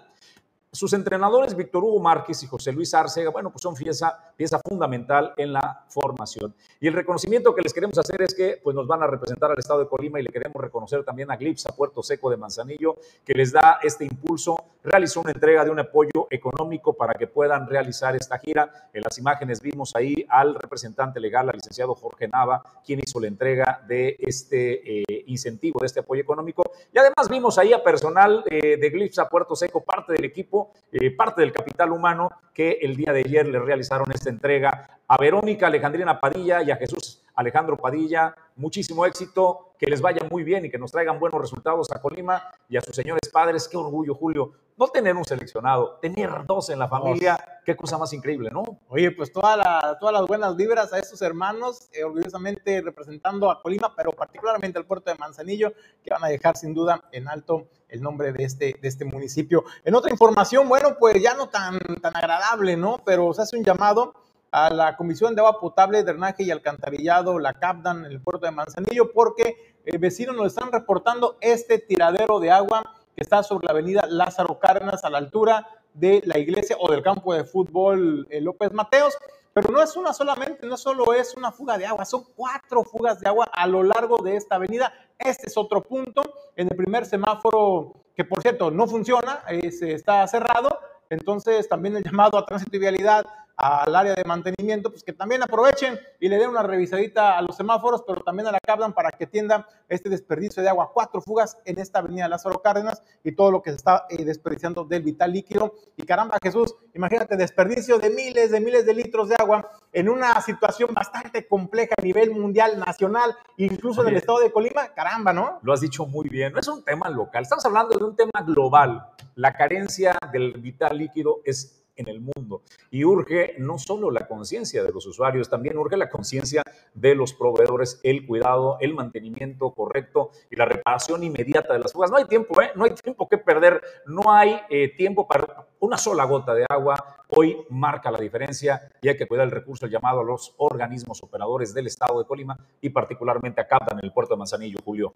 Sus entrenadores, Víctor Hugo Márquez y José Luis Arcega, bueno, pues son pieza, pieza fundamental en la formación. Y el reconocimiento que les queremos hacer es que pues nos van a representar al Estado de Colima y le queremos reconocer también a Glipsa, Puerto Seco de Manzanillo, que les da este impulso. Realizó una entrega de un apoyo económico para que puedan realizar esta gira. En las imágenes vimos ahí al representante legal, al licenciado Jorge Nava, quien hizo la entrega de este eh, incentivo, de este apoyo económico. Y además vimos ahí a personal eh, de Glipsa, Puerto Seco, parte del equipo eh, parte del capital humano que el día de ayer le realizaron esta entrega a Verónica Alejandrina Padilla y a Jesús Alejandro Padilla. Muchísimo éxito, que les vaya muy bien y que nos traigan buenos resultados a Colima y a sus señores padres. Qué orgullo, Julio. No tener un seleccionado, tener dos en la familia, qué cosa más increíble, ¿no? Oye, pues todas las buenas vibras a estos hermanos, eh, orgullosamente representando a Colima, pero particularmente al puerto de Manzanillo, que van a dejar sin duda en alto el nombre de este, de este municipio. En otra información, bueno, pues ya no tan, tan agradable, ¿no? Pero se hace un llamado a la Comisión de Agua Potable, Drenaje y Alcantarillado, la CAPDAN, en el puerto de Manzanillo, porque eh, vecinos nos están reportando este tiradero de agua que está sobre la avenida Lázaro Cárdenas, a la altura de la iglesia o del campo de fútbol eh, López Mateos. Pero no es una solamente, no solo es una fuga de agua, son cuatro fugas de agua a lo largo de esta avenida. Este es otro punto. En el primer semáforo, que por cierto no funciona, está cerrado. Entonces también el llamado a tránsito y vialidad al área de mantenimiento, pues que también aprovechen y le den una revisadita a los semáforos, pero también a la cablan para que atiendan este desperdicio de agua. Cuatro fugas en esta avenida Lázaro Cárdenas y todo lo que se está eh, desperdiciando del vital líquido. Y caramba, Jesús, imagínate, desperdicio de miles de miles de litros de agua en una situación bastante compleja a nivel mundial, nacional, incluso en el estado de Colima. Caramba, ¿no? Lo has dicho muy bien. No es un tema local, estamos hablando de un tema global. La carencia del vital líquido es en el mundo. Y urge no solo la conciencia de los usuarios, también urge la conciencia de los proveedores, el cuidado, el mantenimiento correcto y la reparación inmediata de las fugas. No hay tiempo, ¿eh? no hay tiempo que perder, no hay eh, tiempo para una sola gota de agua. Hoy marca la diferencia y hay que cuidar el recurso el llamado a los organismos operadores del estado de Colima y particularmente a CAPDA en el puerto de Manzanillo, Julio.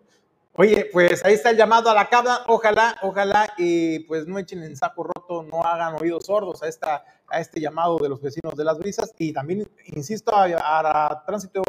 Oye, pues ahí está el llamado a la cabra. Ojalá, ojalá, y pues no echen en saco roto, no hagan oídos sordos a, esta, a este llamado de los vecinos de las brisas. Y también, insisto, a, tránsito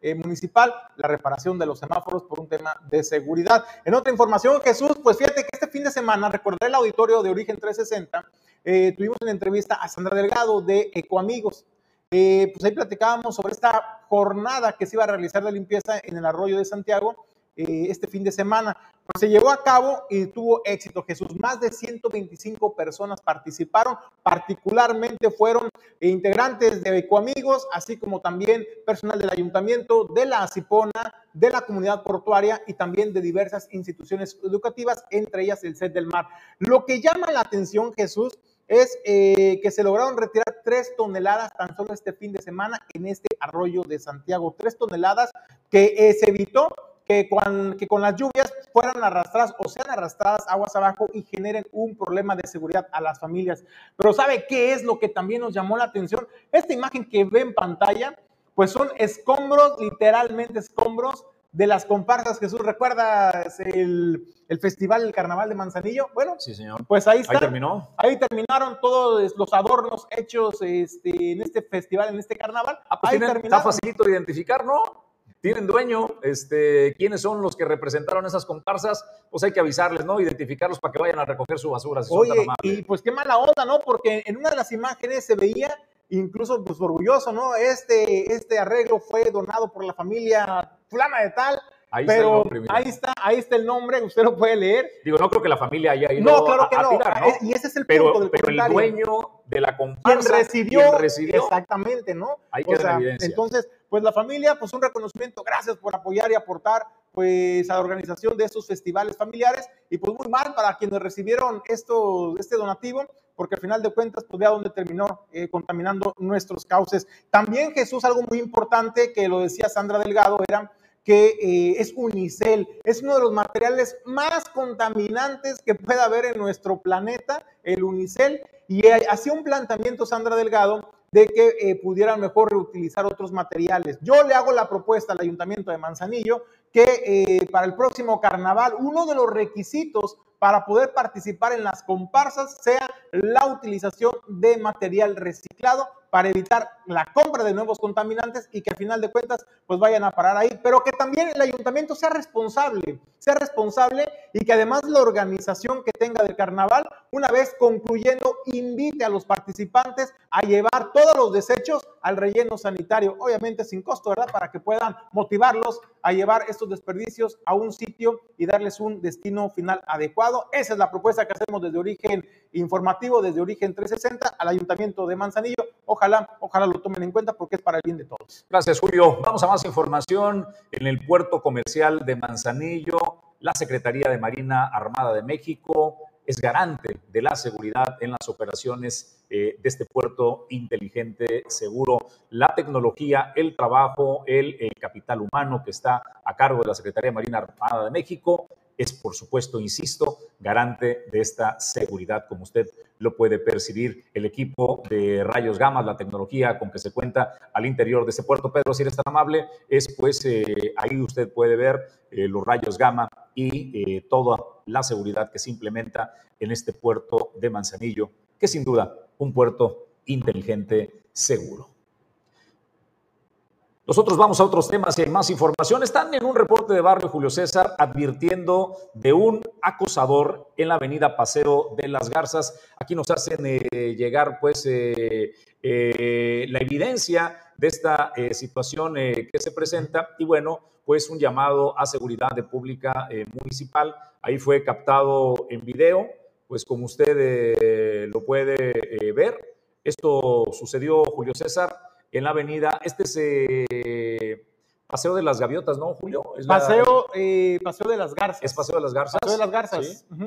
eh, municipal, la reparación de los semáforos por un tema de seguridad. En otra información, Jesús, pues fíjate que este fin de semana, recordé el auditorio de Origen 360, eh, tuvimos una entrevista a Sandra Delgado de Ecoamigos. Eh, pues ahí platicábamos sobre esta jornada que se iba a realizar de limpieza en el arroyo de Santiago eh, este fin de semana. Pues se llevó a cabo y tuvo éxito. Jesús, más de 125 personas participaron, particularmente fueron integrantes de Ecoamigos, así como también personal del ayuntamiento, de la Cipona, de la comunidad portuaria y también de diversas instituciones educativas, entre ellas el SED del Mar. Lo que llama la atención, Jesús, es eh, que se lograron retirar tres toneladas tan solo este fin de semana en este arroyo de Santiago. Tres toneladas que eh, se evitó que con, que con las lluvias fueran arrastradas o sean arrastradas aguas abajo y generen un problema de seguridad a las familias. Pero ¿sabe qué es lo que también nos llamó la atención? Esta imagen que ve en pantalla, pues son escombros, literalmente escombros de las comparsas. Jesús, ¿recuerdas el, el festival, el carnaval de Manzanillo? Bueno, sí, señor. Pues ahí está. Ahí terminó. Ahí terminaron todos los adornos hechos este, en este festival, en este carnaval. Ah, pues ahí está facilito de identificar, ¿no? Tienen dueño, este, quiénes son los que representaron esas comparsas, pues hay que avisarles, ¿no? Identificarlos para que vayan a recoger su basura. Oye, y pues qué mala onda, ¿no? Porque en una de las imágenes se veía incluso pues orgulloso, ¿no? Este, este arreglo fue donado por la familia fulana de tal, Ahí está el pero nombre, mira. ahí está, ahí está el nombre, usted lo puede leer. Digo, no creo que la familia haya ido No, claro a, que a no. tirar, ¿no? Y ese es el pero, punto del pero el comentario. dueño de la quien comparsa, recibió, quien recibió, exactamente, ¿no? Ahí O queda sea, evidencia. entonces, pues la familia, pues un reconocimiento, gracias por apoyar y aportar pues a la organización de estos festivales familiares y pues muy mal para quienes recibieron esto, este donativo, porque al final de cuentas, pues vea dónde terminó eh, contaminando nuestros cauces. También Jesús, algo muy importante que lo decía Sandra Delgado, era que eh, es unicel, es uno de los materiales más contaminantes que pueda haber en nuestro planeta, el unicel, y eh, hacía un planteamiento Sandra Delgado de que eh, pudieran mejor reutilizar otros materiales. Yo le hago la propuesta al Ayuntamiento de Manzanillo que eh, para el próximo carnaval uno de los requisitos para poder participar en las comparsas sea la utilización de material reciclado para evitar la compra de nuevos contaminantes y que al final de cuentas pues vayan a parar ahí, pero que también el ayuntamiento sea responsable, sea responsable y que además la organización que tenga del carnaval, una vez concluyendo, invite a los participantes a llevar todos los desechos al relleno sanitario, obviamente sin costo, ¿verdad? Para que puedan motivarlos a llevar estos desperdicios a un sitio y darles un destino final adecuado. Esa es la propuesta que hacemos desde origen informativo, desde origen 360 al ayuntamiento de Manzanillo. Ojalá, ojalá lo tomen en cuenta porque es para el bien de todos. Gracias, Julio. Vamos a más información. En el puerto comercial de Manzanillo, la Secretaría de Marina Armada de México es garante de la seguridad en las operaciones eh, de este puerto inteligente, seguro. La tecnología, el trabajo, el, capital humano que está a cargo de la Secretaría de Marina Armada de México es, por supuesto, insisto, garante de esta seguridad, como usted lo puede percibir. El equipo de rayos gamma, la tecnología con que se cuenta al interior de ese puerto, Pedro, si eres tan amable, es pues eh, ahí usted puede ver eh, los rayos gamma y eh, toda la seguridad que se implementa en este puerto de Manzanillo, que sin duda un puerto inteligente, seguro. Nosotros vamos a otros temas y hay más información. Están en un reporte de Barrio Julio César advirtiendo de un acosador en la avenida Paseo de las Garzas. Aquí nos hacen eh, llegar pues eh, eh, la evidencia de esta situación que se presenta y bueno, pues un llamado a seguridad de pública municipal. Ahí fue captado en video, pues como usted lo puede ver. Esto sucedió, Julio César, en la avenida. Este es eh, Paseo de las Gaviotas, ¿no, Julio? Es la- Paseo, eh, Paseo de las Garzas. es Paseo de las Garzas. Paseo de las Garzas. Sí,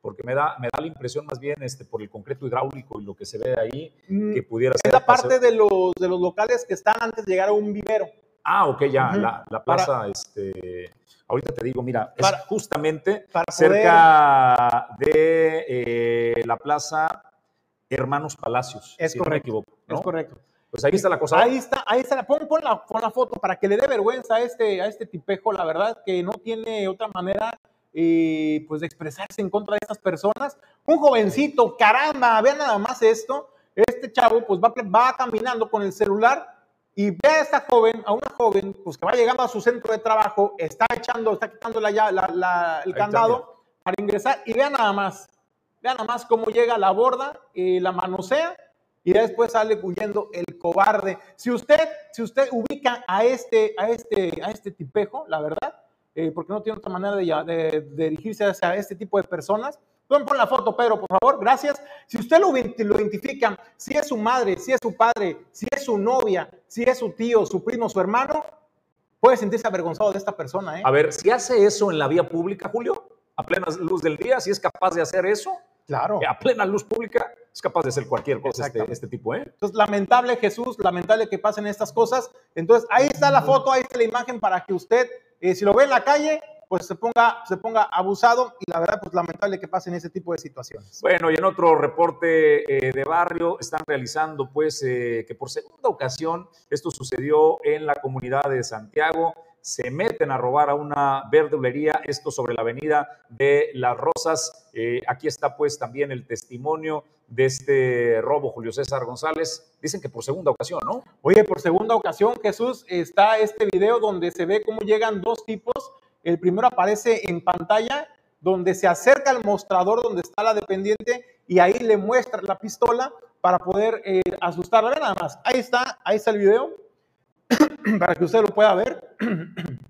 porque me da, me da la impresión más bien este, por el concreto hidráulico y lo que se ve ahí, Mm, que pudiera Es ser. la el paseo- parte de los, de los locales que están antes de llegar a un vivero. Ah, ok, ya, la, la Para- plaza, este, ahorita te digo, mira, es Para- justamente para cerca de eh, la plaza Hermanos Palacios, Es si no me correcto, equivoco. ¿no? Es correcto. Pues ahí está la cosa. Ahí está, ahí está. la- Pon, pon la, pon la foto para que le dé vergüenza a este, a este tipejo, la verdad, que no tiene otra manera eh, pues de expresarse en contra de estas personas. Un jovencito, caramba, vean nada más esto. Este chavo pues va, va caminando con el celular y ve a esta joven, a una joven, pues que va llegando a su centro de trabajo, está echando, está quitando la, la- la- el candado para ingresar y vean nada más, vean nada más cómo llega a la borda, y la manosea y después sale huyendo el cobarde. Si usted, si usted ubica a este, a este, a este tipejo, la verdad, eh, porque no tiene otra manera de, ya- de- de dirigirse hacia este tipo de personas. Pon, la foto, Pedro, por favor, gracias. Si usted lo identifica, si es su madre, si es su padre, si es su novia, si es su tío, su primo, su hermano, puede sentirse avergonzado de esta persona. ¿eh? A ver, si hace eso en la vía pública, Julio, a plena luz del día, si es capaz de hacer eso, claro. a plena luz pública, es capaz de hacer cualquier cosa este, este tipo, ¿eh? Entonces, lamentable Jesús, lamentable que pasen estas cosas. Entonces, ahí está la foto, ahí está la imagen para que usted, eh, si lo ve en la calle, pues se ponga, se ponga abusado y la verdad, pues lamentable que pasen ese tipo de situaciones. Bueno, y en otro reporte eh, de barrio están realizando, pues, eh, que por segunda ocasión, esto sucedió en la comunidad de Santiago, se meten a robar a una verdulería, esto sobre la avenida de Las Rosas. Eh, aquí está, pues, también el testimonio de este robo, Julio César González. Dicen que por segunda ocasión, ¿no? Oye, por segunda ocasión, Jesús, está este video donde se ve cómo llegan dos tipos. El primero aparece en pantalla, donde se acerca al mostrador donde está la dependiente y ahí le muestra la pistola para poder eh, asustarla. Nada más, ahí está, ahí está el video, para que usted lo pueda ver.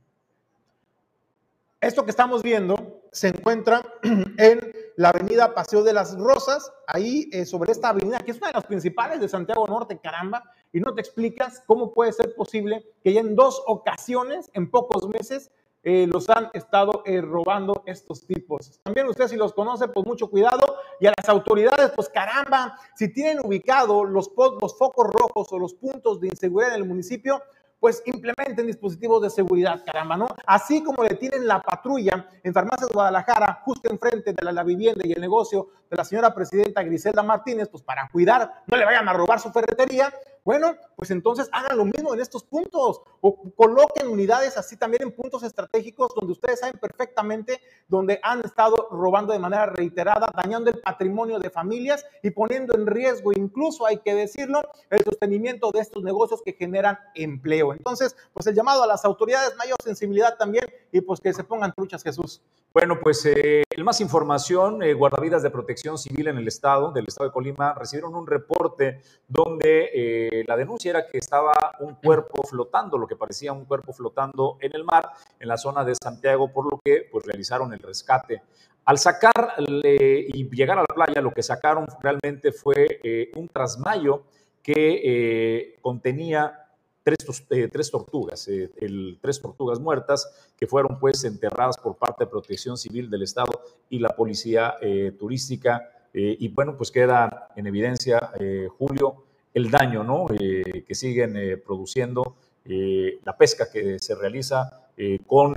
Esto que estamos viendo se encuentra en la avenida Paseo de las Rosas, ahí eh, sobre esta avenida, que es una de las principales de Santiago Norte, caramba, y no te explicas cómo puede ser posible que ya en dos ocasiones, en pocos meses, eh, los han estado eh, robando estos tipos. También usted si los conoce, pues mucho cuidado. Y a las autoridades, pues caramba, si tienen ubicado los, focos rojos o los puntos de inseguridad en el municipio, pues implementen dispositivos de seguridad, caramba, ¿no? Así como le tienen la patrulla en Farmacias Guadalajara, justo enfrente de la, vivienda y el negocio de la señora presidenta Griselda Martínez, pues para cuidar, no le vayan a robar su ferretería, bueno, pues entonces hagan lo mismo en estos puntos o coloquen unidades así también en puntos estratégicos donde ustedes saben perfectamente donde han estado robando de manera reiterada, dañando el patrimonio de familias y poniendo en riesgo, incluso hay que decirlo, el sostenimiento de estos negocios que generan empleo. Entonces, pues el llamado a las autoridades, mayor sensibilidad también y pues que se pongan truchas, Jesús. Bueno, pues eh, más información, eh, guardavidas de protección civil en el estado, del estado de Colima, recibieron un reporte donde eh, la denuncia era que estaba un cuerpo flotando, lo que parecía un cuerpo flotando en el mar, en la zona de Santiago, por lo que pues realizaron el rescate. Al sacar y llegar a la playa, lo que sacaron realmente fue eh, un trasmayo que contenía tres, eh, tres tortugas, eh, el, tres tortugas muertas que fueron pues enterradas por parte de Protección Civil del Estado y la Policía eh, Turística. y bueno, pues queda en evidencia, Julio, el daño ¿no? que siguen produciendo, la pesca que se realiza con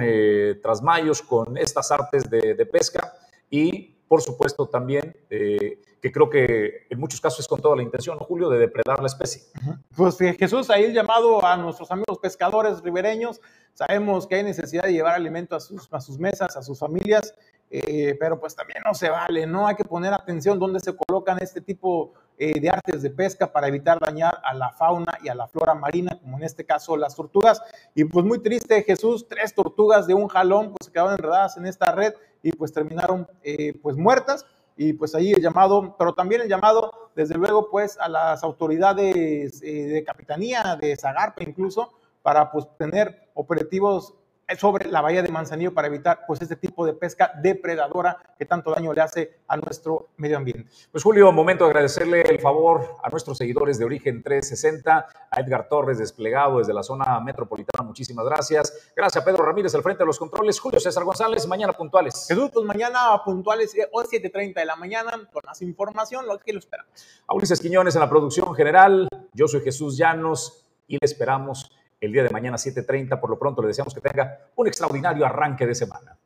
trasmayos, con estas artes de, pesca. Y por supuesto también que creo que en muchos casos es con toda la intención, Julio, de depredar la especie. Pues Jesús, ahí el llamado a nuestros amigos pescadores ribereños, sabemos que hay necesidad de llevar alimento a sus mesas, a sus familias, eh, pero pues también no se vale, ¿no? Hay que poner atención dónde se colocan este tipo eh, de artes de pesca para evitar dañar a la fauna y a la flora marina, como en este caso las tortugas. Y pues muy triste, Jesús, tres tortugas de un jalón pues se quedaron enredadas en esta red y pues terminaron eh, pues muertas y pues ahí el llamado, pero también el llamado, desde luego, pues a las autoridades eh, de capitanía, de Zagarpa incluso, para pues tener operativos sobre la bahía de Manzanillo para evitar pues este tipo de pesca depredadora que tanto daño le hace a nuestro medio ambiente. Pues Julio, momento de agradecerle el favor a nuestros seguidores de Origen 360, a Edgar Torres desplegado desde la zona metropolitana, muchísimas gracias. Gracias a Pedro Ramírez al frente de los controles, Julio César González, mañana puntuales. Jesús, pues mañana puntuales, eh, hoy 7.30 de la mañana, con más información, lo que lo esperamos. A Ulises Quiñones en la producción general, yo soy Jesús Llanos y le esperamos el día de mañana 7.30. Por lo pronto le deseamos que tenga un extraordinario arranque de semana.